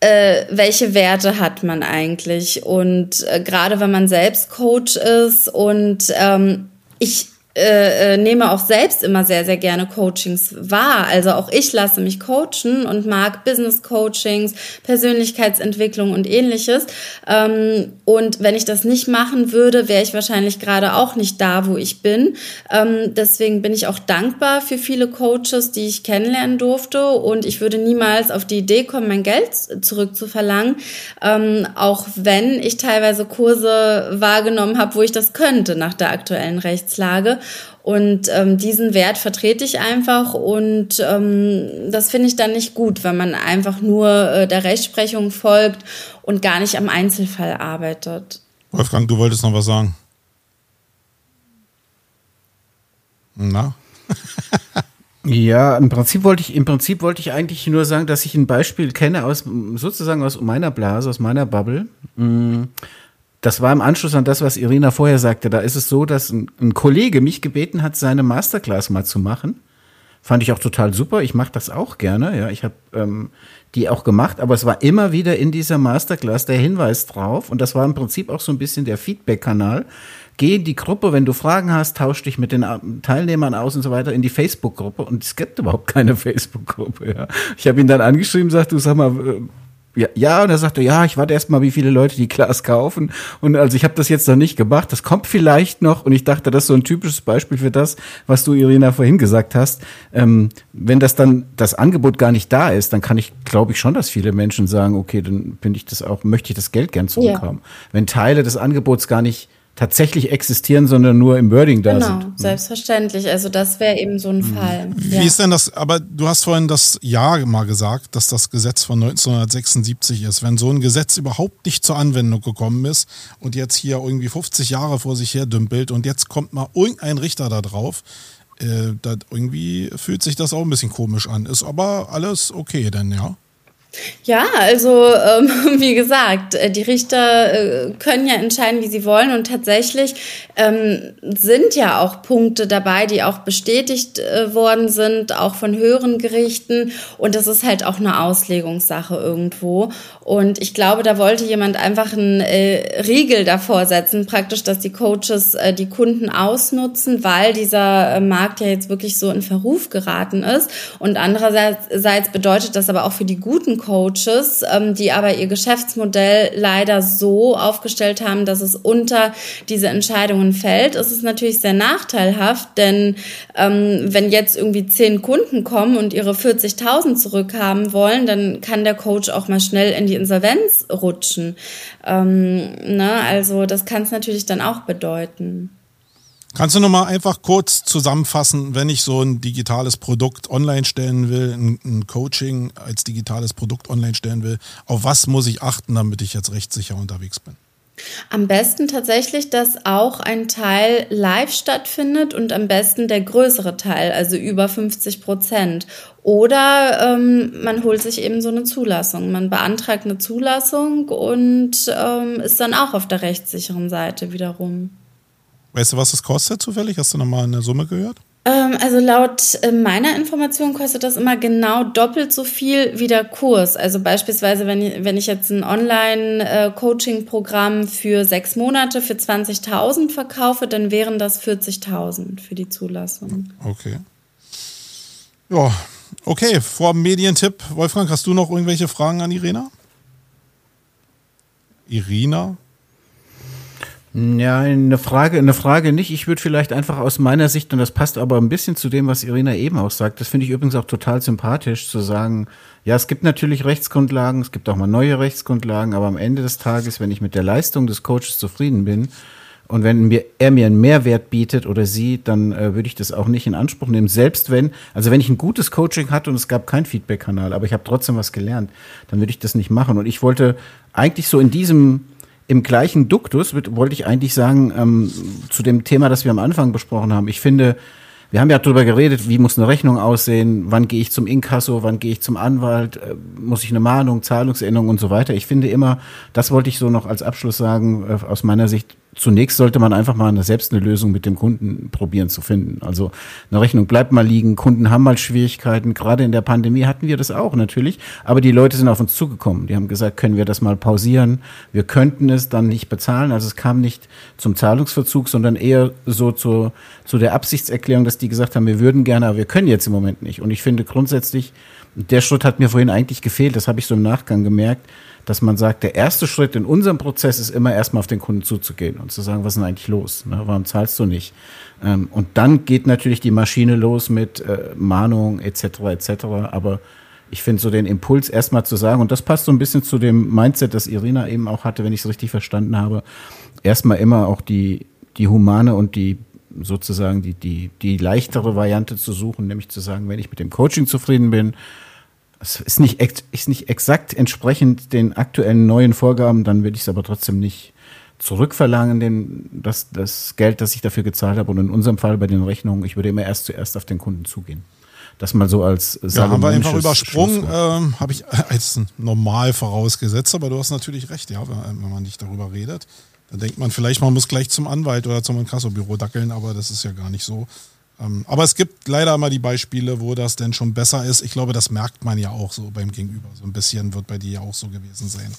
äh, welche Werte hat man eigentlich? Und äh, gerade wenn man selbst Coach ist und ähm, ich äh, äh, nehme auch selbst immer sehr, sehr gerne Coachings wahr. Also auch ich lasse mich coachen und mag Business Coachings, Persönlichkeitsentwicklung und ähnliches. Ähm, und wenn ich das nicht machen würde, wäre ich wahrscheinlich gerade auch nicht da, wo ich bin. Ähm, deswegen bin ich auch dankbar für viele Coaches, die ich kennenlernen durfte. Und ich würde niemals auf die Idee kommen, mein Geld zurückzuverlangen, ähm, auch wenn ich teilweise Kurse wahrgenommen habe, wo ich das könnte nach der aktuellen Rechtslage. Und ähm, diesen Wert vertrete ich einfach und ähm, das finde ich dann nicht gut, wenn man einfach nur äh, der Rechtsprechung folgt und gar nicht am Einzelfall arbeitet. Wolfgang, du wolltest noch was sagen. Na? Ja, im Prinzip wollte ich, im Prinzip wollte ich eigentlich nur sagen, dass ich ein Beispiel kenne aus, sozusagen aus meiner Blase, aus meiner Bubble. Das war im Anschluss an das, was Irina vorher sagte. Da ist es so, dass ein, ein Kollege mich gebeten hat, seine Masterclass mal zu machen. Fand ich auch total super. Ich mache das auch gerne. Ja, ich habe ähm, die auch gemacht, aber es war immer wieder in dieser Masterclass der Hinweis drauf und das war im Prinzip auch so ein bisschen der Feedback-Kanal. Geh in die Gruppe, wenn du Fragen hast, tausch dich mit den Teilnehmern aus und so weiter in die Facebook-Gruppe und es gibt überhaupt keine Facebook-Gruppe. Ja. Ich habe ihn dann angeschrieben, sagt du sag mal, äh, ja, ja, und er sagte, ja, ich warte erst mal, wie viele Leute die Glas kaufen. Und also ich habe das jetzt noch nicht gemacht. Das kommt vielleicht noch. Und ich dachte, das ist so ein typisches Beispiel für das, was du, Irina, vorhin gesagt hast. Ähm, wenn das dann das Angebot gar nicht da ist, dann kann ich, glaube ich schon, dass viele Menschen sagen, okay, dann finde ich das auch, möchte ich das Geld gern zurückhaben. Ja. Wenn Teile des Angebots gar nicht tatsächlich existieren, sondern nur im Wording da genau, sind. Genau, selbstverständlich. Also das wäre eben so ein mhm. Fall. Wie ja. ist denn das, aber du hast vorhin das Jahr mal gesagt, dass das Gesetz von 1976 ist. Wenn so ein Gesetz überhaupt nicht zur Anwendung gekommen ist und jetzt hier irgendwie 50 Jahre vor sich her dümpelt und jetzt kommt mal irgendein Richter da drauf, äh, da irgendwie fühlt sich das auch ein bisschen komisch an. Ist aber alles okay denn, ja? Ja, also ähm, wie gesagt, äh, die Richter äh, können ja entscheiden, wie sie wollen. Und tatsächlich ähm, sind ja auch Punkte dabei, die auch bestätigt äh, worden sind, auch von höheren Gerichten. Und das ist halt auch eine Auslegungssache irgendwo. Und ich glaube, da wollte jemand einfach einen äh, Riegel davor setzen, praktisch, dass die Coaches äh, die Kunden ausnutzen, weil dieser äh, Markt ja jetzt wirklich so in Verruf geraten ist. Und andererseits bedeutet das aber auch für die guten Coaches, ähm, die aber ihr Geschäftsmodell leider so aufgestellt haben, dass es unter diese Entscheidungen fällt, ist es natürlich sehr nachteilhaft, denn ähm, wenn jetzt irgendwie zehn Kunden kommen und ihre 40.000 zurückhaben wollen, dann kann der Coach auch mal schnell in die Insolvenz rutschen. Ähm, ne? Also das kann es natürlich dann auch bedeuten. Kannst du nochmal einfach kurz zusammenfassen, wenn ich so ein digitales Produkt online stellen will, ein, ein, Coaching als digitales Produkt online stellen will, auf was muss ich achten, damit ich jetzt rechtssicher unterwegs bin? Am besten tatsächlich, dass auch ein Teil live stattfindet und am besten der größere Teil, also über 50 Prozent. Oder ähm, man holt sich eben so eine Zulassung. Man beantragt eine Zulassung und ähm, ist dann auch auf der rechtssicheren Seite wiederum. Weißt du, was das kostet zufällig? Hast du nochmal eine Summe gehört? Ähm, also laut äh, meiner Information kostet das immer genau doppelt so viel wie der Kurs. Also beispielsweise, wenn ich, wenn ich jetzt ein Online-Coaching-Programm für sechs Monate für 20.000 verkaufe, dann wären das 40.000 für die Zulassung. Okay. Ja, okay. Vor dem Medientipp, Wolfgang, hast du noch irgendwelche Fragen an Irina? Irina? Ja, eine Frage, eine Frage nicht. Ich würde vielleicht einfach aus meiner Sicht, und das passt aber ein bisschen zu dem, was Irina eben auch sagt, das finde ich übrigens auch total sympathisch, zu sagen, ja, es gibt natürlich Rechtsgrundlagen, es gibt auch mal neue Rechtsgrundlagen, aber am Ende des Tages, wenn ich mit der Leistung des Coaches zufrieden bin Und wenn mir, er mir einen Mehrwert bietet oder sie, dann äh, würde ich das auch nicht in Anspruch nehmen. Selbst wenn, also wenn ich ein gutes Coaching hatte und es gab keinen Feedback-Kanal, aber ich habe trotzdem was gelernt, dann würde ich das nicht machen. Und ich wollte eigentlich so in diesem, im gleichen Duktus, wollte ich eigentlich sagen, ähm, zu dem Thema, das wir am Anfang besprochen haben. Ich finde, wir haben ja darüber geredet, wie muss eine Rechnung aussehen, wann gehe ich zum Inkasso, wann gehe ich zum Anwalt, äh, muss ich eine Mahnung, Zahlungsänderung und so weiter. Ich finde immer, das wollte ich so noch als Abschluss sagen, äh, aus meiner Sicht, zunächst sollte man einfach mal eine, selbst eine Lösung mit dem Kunden probieren zu finden. Also eine Rechnung bleibt mal liegen, Kunden haben mal Schwierigkeiten. Gerade in der Pandemie hatten wir das auch natürlich, aber die Leute sind auf uns zugekommen. Die haben gesagt, können wir das mal pausieren? Wir könnten es dann nicht bezahlen. Also es kam nicht zum Zahlungsverzug, sondern eher so zu, zu der Absichtserklärung, dass die gesagt haben, wir würden gerne, aber wir können jetzt im Moment nicht. Und ich finde grundsätzlich, der Schritt hat mir vorhin eigentlich gefehlt, das habe ich so im Nachgang gemerkt, dass man sagt, der erste Schritt in unserem Prozess ist immer erstmal auf den Kunden zuzugehen und zu sagen, was ist denn eigentlich los? Ne? Warum zahlst du nicht? Ähm, und dann geht natürlich die Maschine los mit äh, Mahnung etc. etc. Aber ich finde so den Impuls erstmal zu sagen, und das passt so ein bisschen zu dem Mindset, das Irina eben auch hatte, wenn ich es richtig verstanden habe, erstmal immer auch die, die humane und die sozusagen die, die, die leichtere Variante zu suchen, nämlich zu sagen, wenn ich mit dem Coaching zufrieden bin, es ist nicht, ist nicht exakt entsprechend den aktuellen neuen Vorgaben, dann würde ich es aber trotzdem nicht zurückverlangen, den, das, das Geld, das ich dafür gezahlt habe. Und in unserem Fall bei den Rechnungen, ich würde immer erst zuerst auf den Kunden zugehen. Das mal so als ja, haben wir einfach übersprungen, ähm, habe ich als normal vorausgesetzt, aber du hast natürlich recht, ja, wenn, wenn man nicht darüber redet. Dann denkt man vielleicht, man muss gleich zum Anwalt oder zum Inkassobüro dackeln, aber das ist ja gar nicht so. Ähm, aber es gibt leider immer die Beispiele, wo das denn schon besser ist. Ich glaube, das merkt man ja auch so beim Gegenüber. So ein bisschen wird bei dir ja auch so gewesen sein.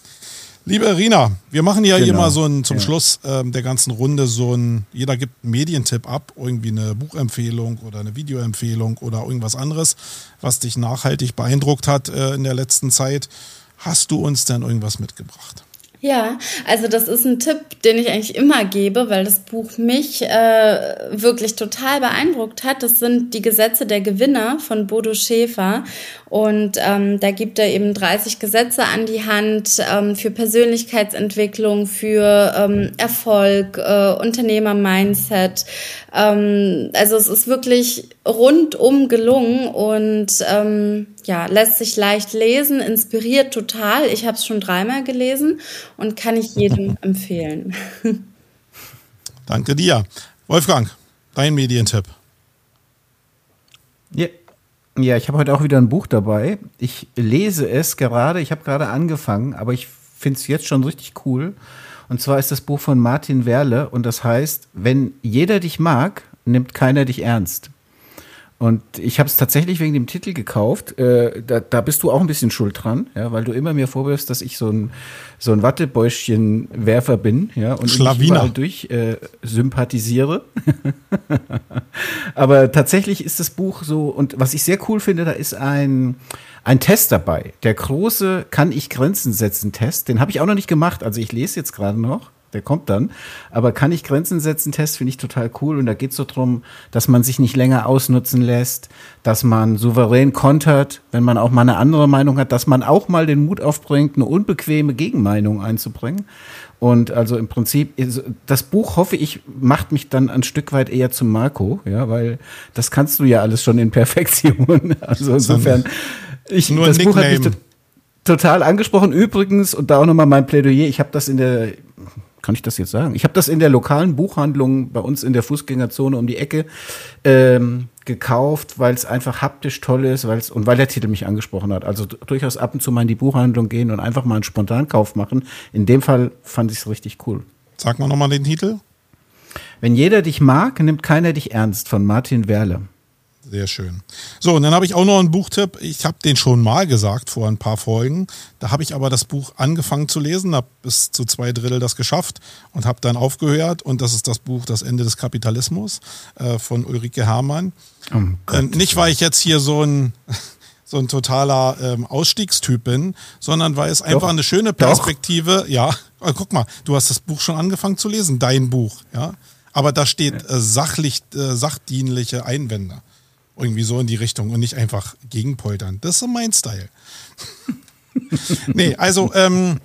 Liebe Irina, wir machen ja genau. hier mal so ein, zum ja. Schluss ähm, der ganzen Runde so ein, jeder gibt einen Medientipp ab, irgendwie eine Buchempfehlung oder eine Videoempfehlung oder irgendwas anderes, was dich nachhaltig beeindruckt hat äh, in der letzten Zeit. Hast du uns denn irgendwas mitgebracht? Ja, also das ist ein Tipp, den ich eigentlich immer gebe, weil das Buch mich äh, wirklich total beeindruckt hat. Das sind die Gesetze der Gewinner von Bodo Schäfer. Und ähm, da gibt er eben 30 Gesetze an die Hand ähm, für Persönlichkeitsentwicklung, für ähm, Erfolg, äh, Unternehmer-Mindset. Ähm, also es ist wirklich rundum gelungen und ähm, ja, lässt sich leicht lesen, inspiriert total. Ich habe es schon dreimal gelesen und kann ich jedem empfehlen. Danke dir. Wolfgang, dein Medientipp. Ja, ja, ich habe heute auch wieder ein Buch dabei. Ich lese es gerade, ich habe gerade angefangen, aber ich finde es jetzt schon richtig cool. Und zwar ist das Buch von Martin Werle und das heißt, wenn jeder dich mag, nimmt keiner dich ernst. Und ich habe es tatsächlich wegen dem Titel gekauft. Äh, da, da bist du auch ein bisschen schuld dran, ja, weil du immer mir vorwirfst, dass ich so ein so ein Wattebäuschchen-Werfer bin, ja, und überall durch äh, sympathisiere. Aber tatsächlich ist das Buch so, und was ich sehr cool finde, da ist ein ein Test dabei. Der große Kann ich Grenzen setzen Test. Den habe ich auch noch nicht gemacht. Also ich lese jetzt gerade noch der kommt dann. Aber kann ich Grenzen setzen? Test finde ich total cool. Und da geht es so drum, dass man sich nicht länger ausnutzen lässt, dass man souverän kontert, wenn man auch mal eine andere Meinung hat, dass man auch mal den Mut aufbringt, eine unbequeme Gegenmeinung einzubringen. Und also im Prinzip, das Buch, hoffe ich, macht mich dann ein Stück weit eher zum Marco, ja, weil das kannst du ja alles schon in Perfektion. Also insofern, ich, Nur das Buch hat mich total angesprochen. Übrigens, und da auch nochmal mein Plädoyer, ich habe das in der kann ich das jetzt sagen? Ich habe das in der lokalen Buchhandlung bei uns in der Fußgängerzone um die Ecke ähm, gekauft, weil es einfach haptisch toll ist, weil's, und weil der Titel mich angesprochen hat. Also durchaus ab und zu mal in die Buchhandlung gehen und einfach mal einen Spontankauf machen. In dem Fall fand ich es richtig cool. Sag mal nochmal den Titel. Wenn jeder dich mag, nimmt keiner dich ernst von Martin Werle. Sehr schön. So, und dann habe ich auch noch einen Buchtipp. Ich habe den schon mal gesagt vor ein paar Folgen. Da habe ich aber das Buch angefangen zu lesen, habe bis zu zwei Drittel das geschafft und habe dann aufgehört. Und das ist das Buch Das Ende des Kapitalismus äh, von Ulrike Herrmann. Oh äh, nicht, weil ich jetzt hier so ein so ein totaler ähm, Ausstiegstyp bin, sondern weil es einfach Doch. eine schöne Perspektive, Doch. ja, guck mal, du hast das Buch schon angefangen zu lesen, dein Buch, ja. Aber da steht äh, sachlich, äh, sachdienliche Einwände. Irgendwie so in die Richtung und nicht einfach gegenpoltern. Das ist so mein Style. nee, also ähm,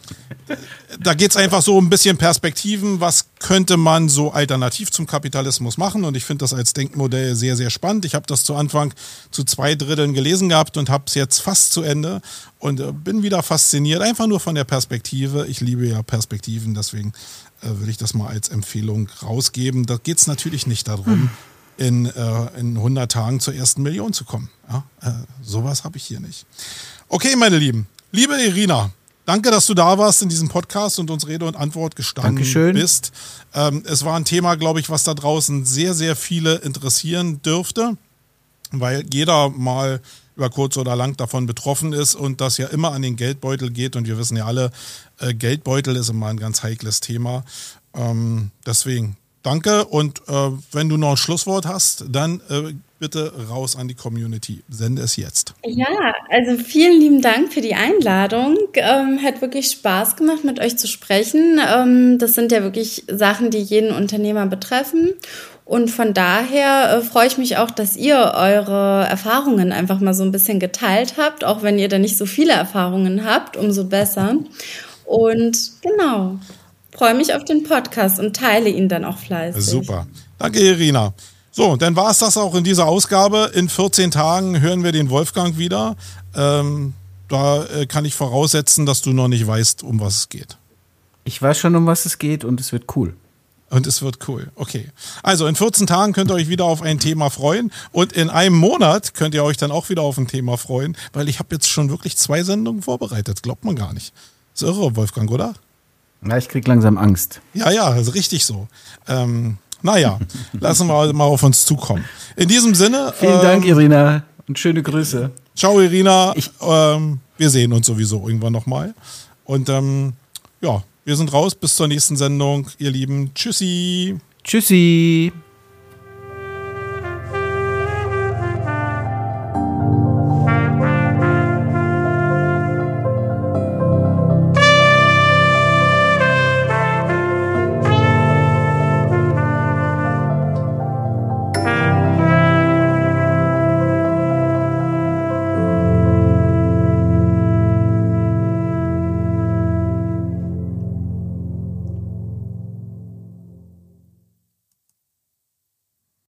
da geht's einfach so ein bisschen Perspektiven, was könnte man so alternativ zum Kapitalismus machen und ich finde das als Denkmodell sehr, sehr spannend. Ich habe das zu Anfang zu zwei Dritteln gelesen gehabt und habe es jetzt fast zu Ende und äh, bin wieder fasziniert, einfach nur von der Perspektive. Ich liebe ja Perspektiven, deswegen äh, will ich das mal als Empfehlung rausgeben. Da geht's natürlich nicht darum, hm in, äh, in 100 Tagen zur ersten Million zu kommen. Ja, äh, sowas habe ich hier nicht. Okay, meine Lieben. Liebe Irina, danke, dass du da warst in diesem Podcast und uns Rede und Antwort gestanden Dankeschön. bist. Ähm, es war ein Thema, glaube ich, was da draußen sehr, sehr viele interessieren dürfte, weil jeder mal über kurz oder lang davon betroffen ist und das ja immer an den Geldbeutel geht. Und wir wissen ja alle, äh, Geldbeutel ist immer ein ganz heikles Thema. Ähm, deswegen Danke und äh, wenn du noch ein Schlusswort hast, dann äh, bitte raus an die Community. Sende es jetzt. Ja, also vielen lieben Dank für die Einladung. Ähm, hat wirklich Spaß gemacht, mit euch zu sprechen. Ähm, das sind ja wirklich Sachen, die jeden Unternehmer betreffen. Und von daher äh, freue ich mich auch, dass ihr eure Erfahrungen einfach mal so ein bisschen geteilt habt, auch wenn ihr da nicht so viele Erfahrungen habt, umso besser. Und genau freue mich auf den Podcast und teile ihn dann auch fleißig. Super. Danke, Irina. So, dann war es das auch in dieser Ausgabe. In 14 Tagen hören wir den Wolfgang wieder. Ähm, da äh, kann ich voraussetzen, dass du noch nicht weißt, um was es geht. Ich weiß schon, um was es geht und es wird cool. Und es wird cool. Okay. Also in 14 Tagen könnt ihr euch wieder auf ein Thema freuen. Und in einem Monat könnt ihr euch dann auch wieder auf ein Thema freuen, weil ich habe jetzt schon wirklich zwei Sendungen vorbereitet. Glaubt man gar nicht. Ist irre, Wolfgang, oder? Na, ich krieg langsam Angst. Ja, ja, ist richtig so. Ähm, naja, lassen wir mal auf uns zukommen. In diesem Sinne. Vielen ähm, Dank, Irina. Und schöne Grüße. Ciao, Irina. Ich, ähm, wir sehen uns sowieso irgendwann nochmal. Und ähm, ja, wir sind raus. Bis zur nächsten Sendung, ihr Lieben. Tschüssi. Tschüssi.